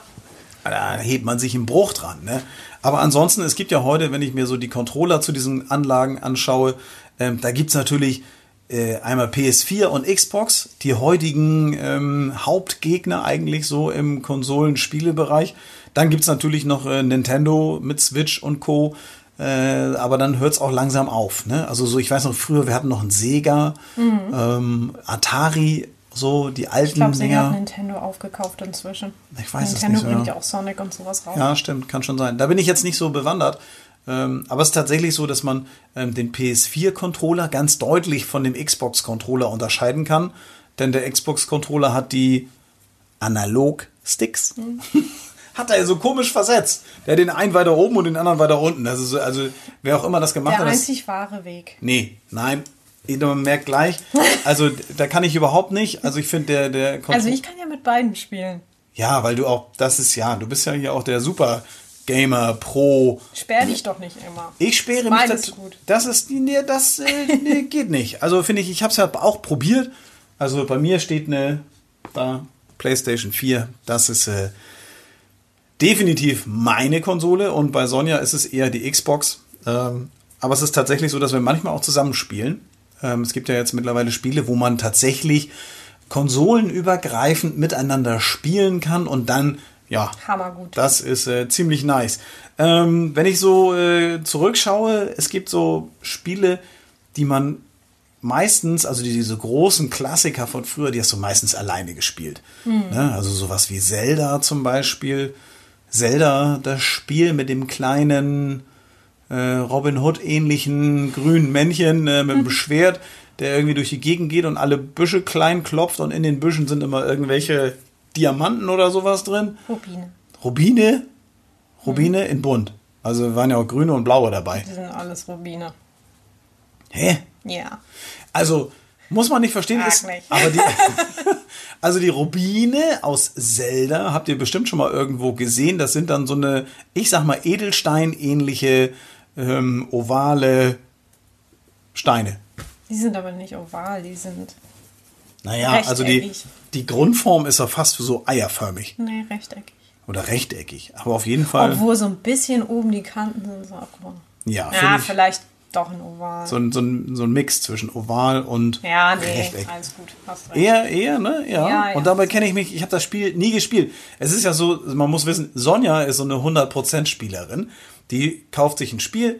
da hebt man sich im Bruch dran. Ne? Aber ansonsten, es gibt ja heute, wenn ich mir so die Controller zu diesen Anlagen anschaue, ähm, da gibt's natürlich äh, einmal PS4 und Xbox, die heutigen ähm, Hauptgegner eigentlich so im Konsolenspielebereich. Dann gibt's natürlich noch äh, Nintendo mit Switch und Co. Äh, aber dann hört's auch langsam auf. Ne? Also so, ich weiß noch, früher, wir hatten noch einen Sega, ähm, Atari, so die alten Ich glaube, Sega hat. Nintendo aufgekauft inzwischen. Ich weiß es Nintendo nicht so, bringt ja auch Sonic und sowas raus. Ja, stimmt, kann schon sein. Da bin ich jetzt nicht so bewandert. Ähm, aber es ist tatsächlich so, dass man ähm, den PS4-Controller ganz deutlich von dem Xbox-Controller unterscheiden kann. Denn der Xbox-Controller hat die Analog-Sticks. hat er so komisch versetzt. Der hat den einen weiter oben und den anderen weiter unten. Das ist so, also wer auch immer das gemacht Der hat. Das, einzig wahre Weg. nee, nein. Man merkt gleich. Also da kann ich überhaupt nicht. Also ich finde der der Also ich kann ja mit beiden spielen. ja, weil du auch das ist ja, du bist ja hier auch der Super Gamer Pro Sperr dich doch nicht immer. Ich sperre mich. Das, gut. das ist, nee, das äh, nee, geht nicht. Also finde ich, ich habe es ja auch probiert. Also bei mir steht eine da PlayStation 4. Das ist äh, definitiv meine Konsole und bei Sonja ist es eher die Xbox. Ähm, aber es ist tatsächlich so, dass wir manchmal auch zusammenspielen. Ähm, es gibt ja jetzt mittlerweile Spiele, wo man tatsächlich konsolenübergreifend miteinander spielen kann und dann ja, Hammergut. das ist äh, ziemlich nice. Ähm, wenn ich so äh, zurückschaue, es gibt so Spiele, die man meistens, also die, diese großen Klassiker von früher, die hast du meistens alleine gespielt. Ne? Also sowas wie Zelda zum Beispiel. Zelda, das Spiel mit dem kleinen äh, Robin Hood ähnlichen grünen Männchen äh, mit dem Schwert, der irgendwie durch die Gegend geht und alle Büsche klein klopft und in den Büschen sind immer irgendwelche Diamanten oder sowas drin. Rubine. Rubine, Rubine in bunt. Also waren ja auch grüne und blaue dabei. Die sind alles Rubine. Hä? Ja. Also muss man nicht verstehen, ist, nicht. aber die, also die Rubine aus Zelda habt ihr bestimmt schon mal irgendwo gesehen. Das sind dann so eine, ich sag mal Edelstein-ähnliche ähm, ovale Steine. Die sind aber nicht oval, die sind. Naja, also die. Die Grundform ist ja fast so eierförmig Nee, rechteckig. oder rechteckig. Aber auf jeden Fall, Obwohl so ein bisschen oben die Kanten sind so abgerundet. ja, Ja, vielleicht Doch ein Oval. So ein, so, ein, so ein Mix zwischen Oval und ja, nee, Rechteck. alles gut. Hast recht. Eher, eher, ne? Ja. Ja, ja. Und dabei kenne ich mich, ich habe das Spiel nie gespielt. Es ist ja so, man muss wissen, Sonja ist so eine 100% Spielerin. Die kauft sich ein Spiel,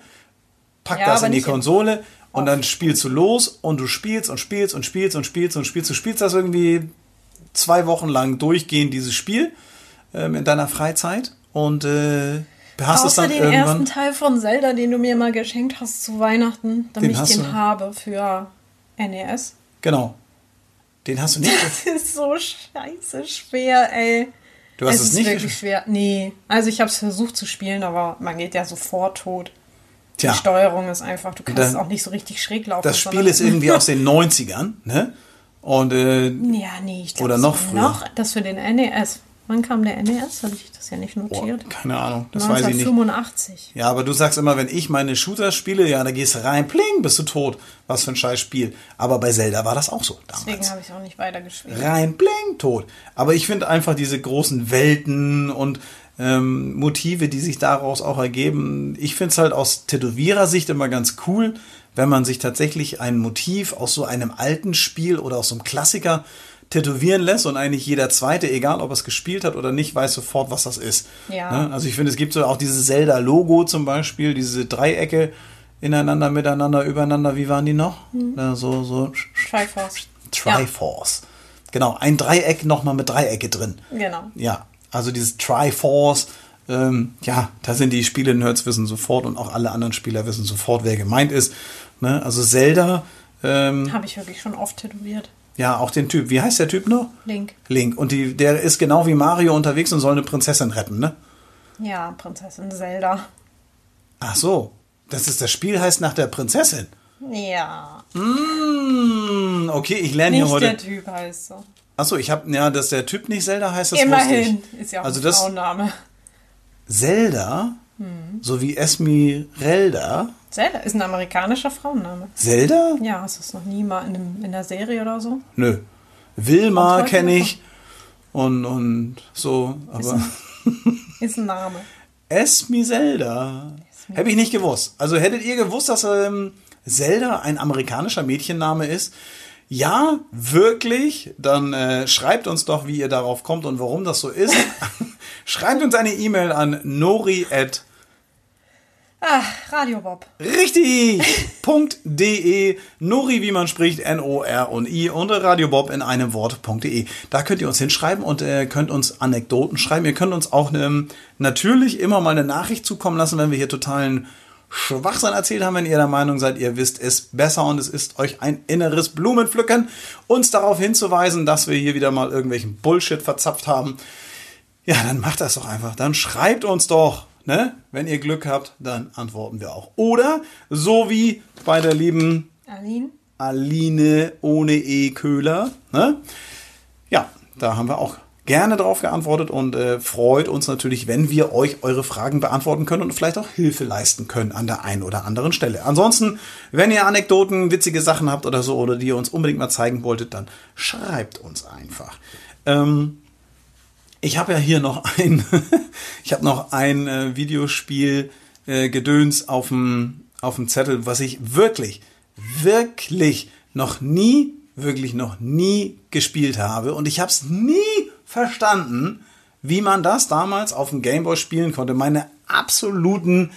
packt Ja, das in die in- Konsole und dann spielst du los und du spielst und spielst und spielst und spielst und spielst. Du spielst das irgendwie zwei Wochen lang durchgehend, dieses Spiel, ähm, in deiner Freizeit und äh, hast es dann den irgendwann. ersten Teil von Zelda, den du mir mal geschenkt hast zu Weihnachten, damit Den ich den du. habe für NES. Genau. Den hast du nicht. Das ist so scheiße schwer, ey. Du hast es es ist nicht wirklich gespielt? schwer. Nee, also ich habe es versucht zu spielen, aber man geht ja sofort tot. Tja. Die Steuerung ist einfach, du kannst Da- es auch nicht so richtig schräg laufen. Das Spiel ist irgendwie aus den 90ern, ne? Und äh, Ja, nee, ich glaube, noch früher. Noch, das für den NES. Wann kam der NES? Habe ich das ja nicht boah, notiert. keine Ahnung, das weiß ich nicht. 1985. Ja, aber du sagst immer, wenn ich meine Shooter spiele, ja, da gehst du rein, pling, bist du tot. Was für ein scheiß Spiel. Aber bei Zelda war das auch so Deswegen damals. habe ich auch nicht weitergespielt. Rein, pling, tot. Aber ich finde einfach diese großen Welten und ähm, Motive, die sich daraus auch ergeben, ich finde es halt aus Tätowierersicht immer ganz cool, wenn man sich tatsächlich ein Motiv aus so einem alten Spiel oder aus so einem Klassiker tätowieren lässt und eigentlich jeder Zweite, egal ob er es gespielt hat oder nicht, weiß sofort, was das ist. Ja. Ne? Also ich finde, es gibt so auch dieses Zelda-Logo zum Beispiel, diese Dreiecke ineinander, miteinander, übereinander, wie waren die noch? Ja, so, so Triforce. Triforce. Genau, ein Dreieck nochmal mit Dreiecke drin. Genau. Ja, also dieses Triforce, ähm, ja, da sind die Spiele-Nerds wissen sofort und auch alle anderen Spieler wissen sofort, wer gemeint ist. Ne? Also Zelda, ähm, Habe ich wirklich schon oft tätowiert. ja, auch den Typ. Wie heißt der Typ noch? Link. Link. Und die, der ist genau wie Mario unterwegs und soll eine Prinzessin retten, ne? Ja, Prinzessin Zelda. Ach so. Das ist das Spiel heißt nach der Prinzessin. Ja. Mm, okay, ich lerne hier Nicht heute. der Typ heißt so. Achso, ich habe ja, dass der Typ nicht Zelda heißt, das wusste Immerhin. ich. Ist ja auch also ein das Frauenname. Zelda, so wie Esmeralda. Zelda ist ein amerikanischer Frauenname. Zelda? Ja, hast du es noch nie mal in, einem, in der Serie oder so? Nö. Wilma kenne ich. Und, und so, aber Ist ein Name. Esmeralda. Hätte ich nicht gewusst. Also hättet ihr gewusst, dass ähm, Zelda ein amerikanischer Mädchenname ist? Ja, wirklich? Dann äh, schreibt uns doch, wie ihr darauf kommt und warum das so ist. schreibt uns eine E-Mail an nori at Ah, Radio Bob. Richtig! .de, Nori, wie man spricht, N-O-R und I und radiobob in einem Wort.de. Da könnt ihr uns hinschreiben und äh, könnt uns Anekdoten schreiben. Ihr könnt uns auch ähm, natürlich immer mal eine Nachricht zukommen lassen, wenn wir hier totalen Schwachsinn erzählt haben, wenn ihr der Meinung seid, ihr wisst es besser und es ist euch ein inneres Blumenpflücken, uns darauf hinzuweisen, dass wir hier wieder mal irgendwelchen Bullshit verzapft haben. Ja, dann macht das doch einfach. Dann schreibt uns doch, ne? Wenn ihr Glück habt, dann antworten wir auch. Oder so wie bei der lieben Aline? Aline ohne E Köhler, ne? Ja, da haben wir auch gerne drauf geantwortet und äh, freut uns natürlich, wenn wir euch eure Fragen beantworten können und vielleicht auch Hilfe leisten können an der einen oder anderen Stelle. Ansonsten, wenn ihr Anekdoten, witzige Sachen habt oder so oder die ihr uns unbedingt mal zeigen wolltet, dann schreibt uns einfach. Ähm, ich habe ja hier noch ein, ich habe noch ein äh, Videospiel äh, Gedöns auf dem auf dem Zettel, was ich wirklich, wirklich noch nie, wirklich noch nie gespielt habe und ich habe es nie verstanden, wie man das damals auf dem Gameboy spielen konnte. Meine absoluten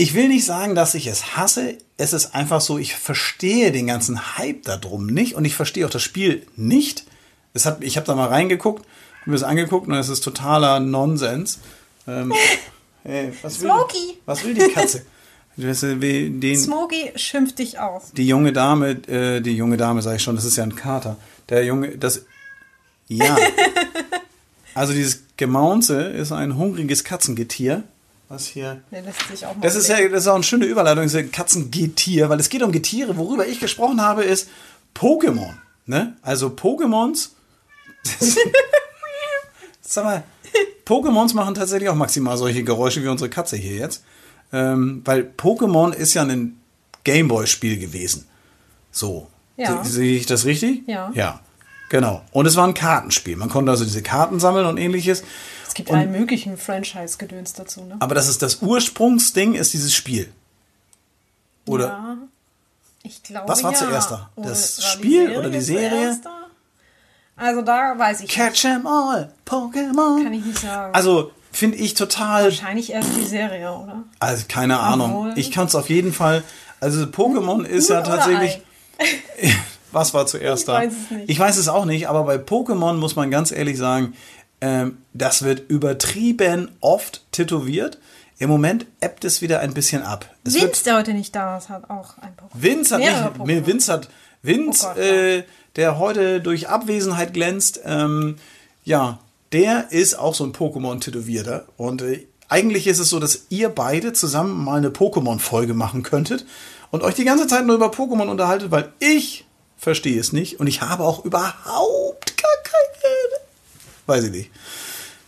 ich will nicht sagen, dass ich es hasse. Es ist einfach so, ich verstehe den ganzen Hype darum nicht und ich verstehe auch das Spiel nicht. Es hat, ich habe da mal reingeguckt, habe mir das angeguckt und es ist totaler Nonsens. Ähm, hey, was will, Smokey. Was will die Katze? Den, Smokey schimpft dich aus. die junge Dame, äh, die junge Dame sage ich schon, das ist ja ein Kater. Der junge, das, ja. Also dieses Gemaunze ist ein hungriges Katzengetier, was hier Der lässt sich auch das ist ja das ist auch eine schöne Überleitung, diese Katzengetier, weil es geht um Getiere. Worüber ich gesprochen habe, ist Pokémon. Ne? Also Pokémons. Sag mal, Pokémons machen tatsächlich auch maximal solche Geräusche wie unsere Katze hier jetzt. Ähm, weil Pokémon ist ja ein Gameboy-Spiel gewesen. So. Ja. Se- Sehe ich das richtig? Ja. Ja. Genau. Und es war ein Kartenspiel. Man konnte also diese Karten sammeln und ähnliches. Es gibt Und- allen möglichen Franchise-Gedöns dazu, ne? Aber das ist das Ursprungsding, ist dieses Spiel. Oder Ja. Ich glaube. Was war ja. zuerst da? Oder Das war Spiel oder die Serie? da? Also da weiß ich Catch 'em all, Pokémon. Kann ich nicht sagen. Also finde ich total Wahrscheinlich erst die Serie, oder? Also keine Ahnung. Obwohl- Ich kann es auf jeden Fall. Also Pokémon ist ja Huhn oder tatsächlich. Was war zuerst Ich da? weiß es nicht. Ich weiß es auch nicht, aber bei Pokémon muss man ganz ehrlich sagen, ähm, das wird übertrieben oft tätowiert. Im Moment ebbt es wieder ein bisschen ab. Es Vince, der heute nicht da ist, hat auch ein Pokémon. Vince hat Mehrere nicht, Pokémon. Vince hat Vince, Oh Gott, ja. äh, der heute durch Abwesenheit glänzt, ähm, ja, der ist auch so ein Pokémon-Tätowierter. Und äh, eigentlich ist es so, dass ihr beide zusammen mal eine Pokémon-Folge machen könntet und euch die ganze Zeit nur über Pokémon unterhaltet, weil ich verstehe es nicht und ich habe auch überhaupt gar keine. Weiß ich nicht.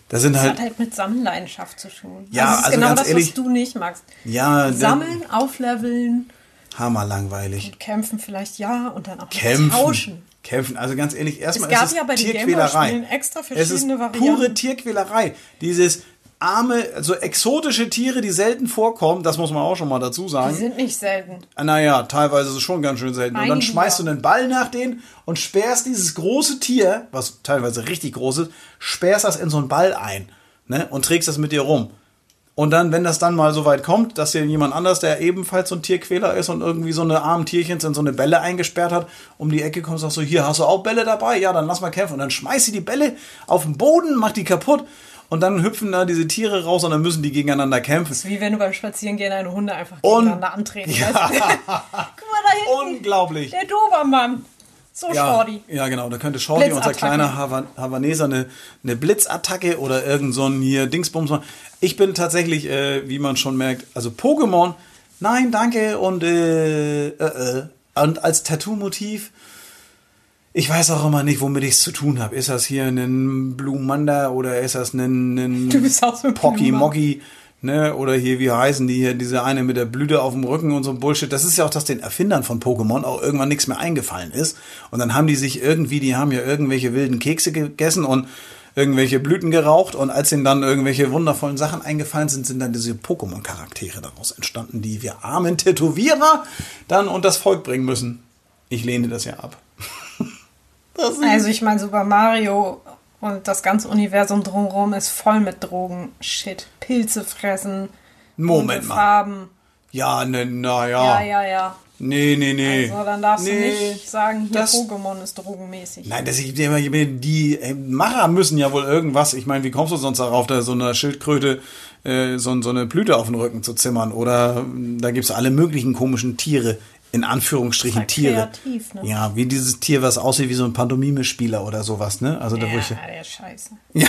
Das sind Das halt. hat halt mit Sammelleidenschaft zu tun. Ja, das ist also genau ganz das, ehrlich- was du nicht magst. Ja, Sammeln, aufleveln, Hammer langweilig. kämpfen vielleicht ja und dann auch Kämpfen. tauschen. Kämpfen. Also ganz ehrlich, erstmal Es gab ist es ja bei den Tierquälerei. Gameboy-Spielen extra es ist verschiedene pure Varianten. Tierquälerei. Dieses arme, also exotische Tiere, die selten vorkommen, das muss man auch schon mal dazu Die sagen. sind nicht selten. Naja, teilweise ist es schon ganz schön selten. Und dann Einige schmeißt du einen Ball nach denen und sperrst dieses große Tier, was teilweise richtig groß ist, sperrst das in so einen Ball ein ne, und trägst das mit dir rum. Und dann, wenn das dann mal so weit kommt, dass dir jemand anders, der ebenfalls so ein Tierquäler ist und irgendwie so eine armen Tierchens in so eine Bälle eingesperrt hat, um die Ecke kommt, sagst du, hier hast du auch Bälle dabei? Ja, dann lass mal kämpfen. Und dann schmeißt sie die Bälle auf den Boden, macht die kaputt und dann hüpfen da diese Tiere raus und dann müssen die gegeneinander kämpfen. Das ist wie wenn du beim Spazierengehen eine Hunde einfach Und- gegeneinander antreten Ja. Guck mal da hinten. Unglaublich. Der Dobermann. So Ja, Shorty. ja, genau. Da könnte Shorty, unser kleiner Hava Havaneser, eine, eine Blitzattacke oder irgend so ein hier Dingsbums machen. Ich bin tatsächlich, äh, wie man schon merkt, also Pokémon, nein, danke und, äh, äh, äh. und als Tattoo-Motiv, ich weiß auch immer nicht, womit ich es zu tun habe. Ist das hier ein Blue Manda oder ist das ein, ein Du bist auch so ein Pocky Moggy? Ne, oder hier, wie heißen die hier, diese eine mit der Blüte auf dem Rücken und so ein Bullshit. Das ist ja auch, dass den Erfindern von Pokémon auch irgendwann nichts mehr eingefallen ist. Und dann haben die sich irgendwie, die haben ja irgendwelche wilden Kekse gegessen und irgendwelche Blüten geraucht. Und als ihnen dann irgendwelche wundervollen Sachen eingefallen sind, sind dann diese Pokémon-Charaktere daraus entstanden, die wir armen Tätowierer dann unters Volk bringen müssen. Ich lehne das ja ab. Also ich meine, Super Mario und das ganze Universum drumherum ist voll mit Drogen. Shit. Pilze fressen. Moment mal. Farben. ja, ne, na ja. Ja, ja, ja. Nee, nee, nee. Also dann darfst nee. du nicht sagen, hier das- Pokémon ist drogenmäßig. Nein, das, ich, die, die äh, Macher müssen ja wohl irgendwas. Ich meine, wie kommst du sonst darauf, da so einer Schildkröte äh, so, so eine Blüte auf den Rücken zu zimmern? Oder ähm, da gibt's alle möglichen komischen Tiere, in Anführungsstrichen Tiere. kreativ, ne? Ja, wie dieses Tier, was aussieht wie so ein Pantomime-Spieler oder sowas, ne? Also da wo Ja, ich, der scheiße. ja.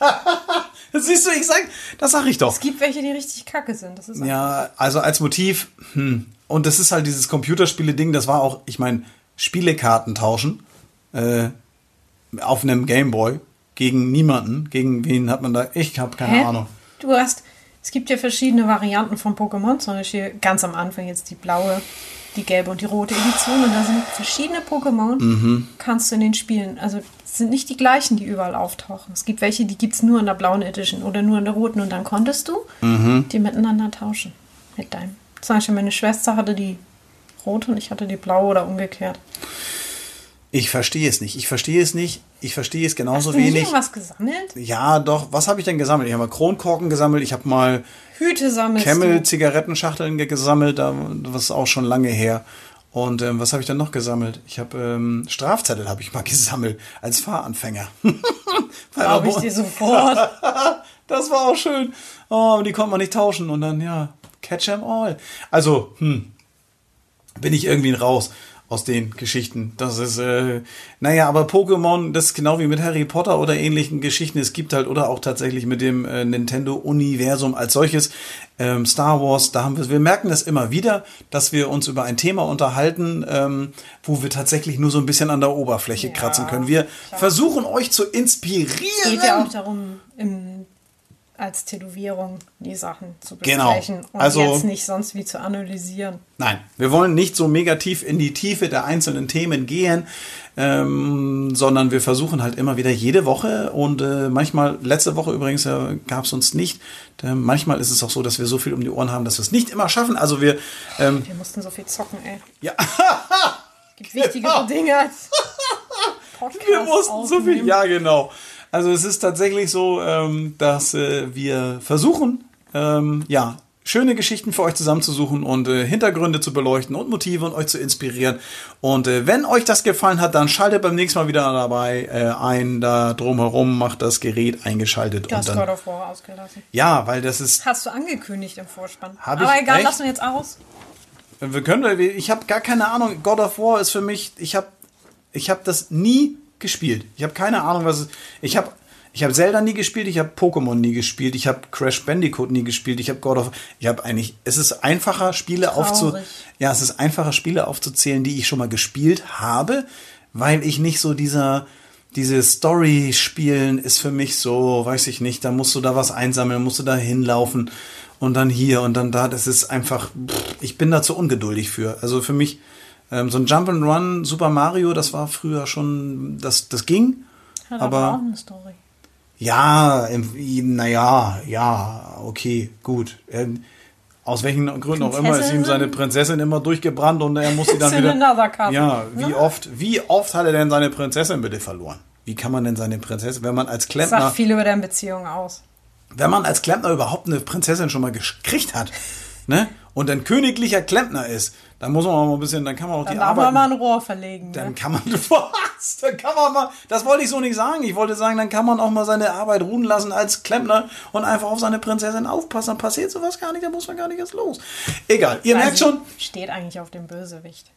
Siehst du, ich sag, das sag ich doch. Es gibt welche, die richtig kacke sind. Das ist Ja, also als Motiv, hm. und das ist halt dieses Computerspiele-Ding, das war auch, ich meine, Spielekarten tauschen äh, auf einem Gameboy gegen niemanden. Gegen wen hat man da? Ich habe keine Hä? Ahnung. Du hast, es gibt ja verschiedene Varianten von Pokémon, zum Beispiel ganz am Anfang jetzt die blaue, die gelbe und die rote Edition und da sind verschiedene Pokémon, Mhm. kannst du in den Spielen, also es sind nicht die gleichen, die überall auftauchen. Es gibt welche, die gibt es nur in der blauen Edition oder nur in der roten und dann konntest du Mhm. die miteinander tauschen mit deinem. Zum Beispiel meine Schwester hatte die rote und ich hatte die blaue oder umgekehrt. Ich verstehe es nicht. Ich verstehe es nicht. Ich verstehe es genauso Hast du wenig. irgendwas gesammelt? Ja, doch. Was habe ich denn gesammelt? Ich habe mal Kronkorken gesammelt. Ich habe mal Hüte sammelst Camel. Zigarettenschachteln ge- gesammelt. da- Das ist auch schon lange her. Und ähm, was habe ich denn noch gesammelt? Ich habe ähm, Strafzettel habe ich mal gesammelt als Fahranfänger. Glaube ich dir sofort. Das war auch schön. Oh, die konnte man nicht tauschen. Und dann, ja, catch 'em all. Also, hm, bin ich irgendwie raus aus den Geschichten. Das ist, äh, naja, aber Pokémon, das ist genau wie mit Harry Potter oder ähnlichen Geschichten. Es gibt halt, oder auch tatsächlich mit dem äh, Nintendo-Universum als solches, ähm, Star Wars, da haben wir, wir merken das immer wieder, dass wir uns über ein Thema unterhalten, ähm, wo wir tatsächlich nur so ein bisschen an der Oberfläche Ja, kratzen können. Wir versuchen euch zu inspirieren. geht ja auch darum, im als Tätowierung die Sachen zu Genau. besprechen und Also- jetzt nicht sonst wie zu analysieren. Nein, wir wollen nicht so mega tief in die Tiefe der einzelnen Themen gehen, ähm, sondern wir versuchen halt immer wieder jede Woche und äh, manchmal, letzte Woche übrigens äh, gab es uns nicht. Äh, manchmal ist es auch so, dass wir so viel um die Ohren haben, dass wir es nicht immer schaffen. Also wir, ähm, Wir mussten so viel zocken, ey. ja, Gibt wichtigere Genau. Dinge als Podcast wir mussten so viel. aufnehmen. Ja, genau. Also es ist tatsächlich so, ähm, dass äh, wir versuchen, ähm, ja, schöne Geschichten für euch zusammenzusuchen und äh, Hintergründe zu beleuchten und Motive und euch zu inspirieren. Und äh, wenn euch das gefallen hat, dann schaltet beim nächsten Mal wieder dabei äh, ein, da drumherum macht das Gerät eingeschaltet. Du hast und God of War ausgelassen. ja, weil das ist, Hast du angekündigt im Vorspann. Hab ich Aber egal, echt? lassen wir jetzt aus. wir können, ich habe gar keine Ahnung. God of War ist für mich, ich habe, ich habe das nie gespielt. Ich habe keine Ahnung, was es. Ich habe, ich habe Zelda nie gespielt. Ich habe Pokémon nie gespielt. Ich habe Crash Bandicoot nie gespielt. Ich habe God of. Ich habe eigentlich. Es ist einfacher Spiele aufzu. Ja, es ist einfacher Spiele aufzuzählen, die ich schon mal gespielt habe, weil ich nicht so dieser diese Story spielen ist für mich so, weiß ich nicht, da musst du da was einsammeln, musst du da hinlaufen und dann hier und dann da, das ist einfach, pff, ich bin da zu ungeduldig für. Also für mich, ähm, so ein Jump'n'Run Super Mario, das war früher schon, das, das ging, Hat aber auch eine Story. ja, naja, ja, okay, gut. Ähm, aus welchen Gründen auch immer ist ihm Prinzessin? seine Prinzessin immer durchgebrannt und er muss sie dann wieder. cup. Ja, wie Ne? oft, wie oft hat er denn seine Prinzessin bitte verloren? Wie kann man denn seine Prinzessin, wenn man als Das Klempner, sagt viel über deine Beziehung aus. wenn man als Klempner überhaupt eine Prinzessin schon mal gekriegt hat, ne? Und ein königlicher Klempner ist, dann muss man auch mal ein bisschen, dann kann man auch Dann die Arbeit. man mal ein Rohr verlegen. Dann Ne? kann man was? Dann kann man mal. Das wollte ich so nicht sagen. Ich wollte sagen, dann kann man auch mal seine Arbeit ruhen lassen als Klempner und einfach auf seine Prinzessin aufpassen. Dann passiert sowas gar nicht. Da muss man gar nicht erst los. Egal. Ihr merkt schon. Steht eigentlich auf dem Bösewicht.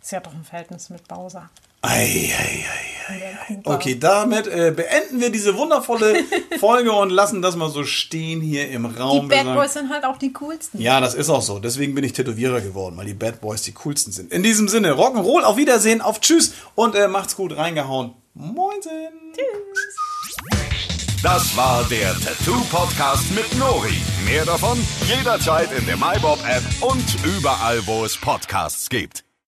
Sie hat doch ein Verhältnis mit Bowser. Ei, ei, ei. Okay, damit äh, beenden wir diese wundervolle Folge und lassen das mal so stehen hier im Die Raum. Wir Bad sagen- Boys sind halt auch die coolsten. Ja, das ist auch so. Deswegen bin ich Tätowierer geworden, weil die Bad Boys die coolsten sind. In diesem Sinne, Rock'n'Roll, auf Wiedersehen, auf Tschüss und äh, macht's gut, reingehauen. Moinsen. Das war der Tattoo Podcast mit Nori. Mehr davon jederzeit in der MyBob App und überall, wo es Podcasts gibt.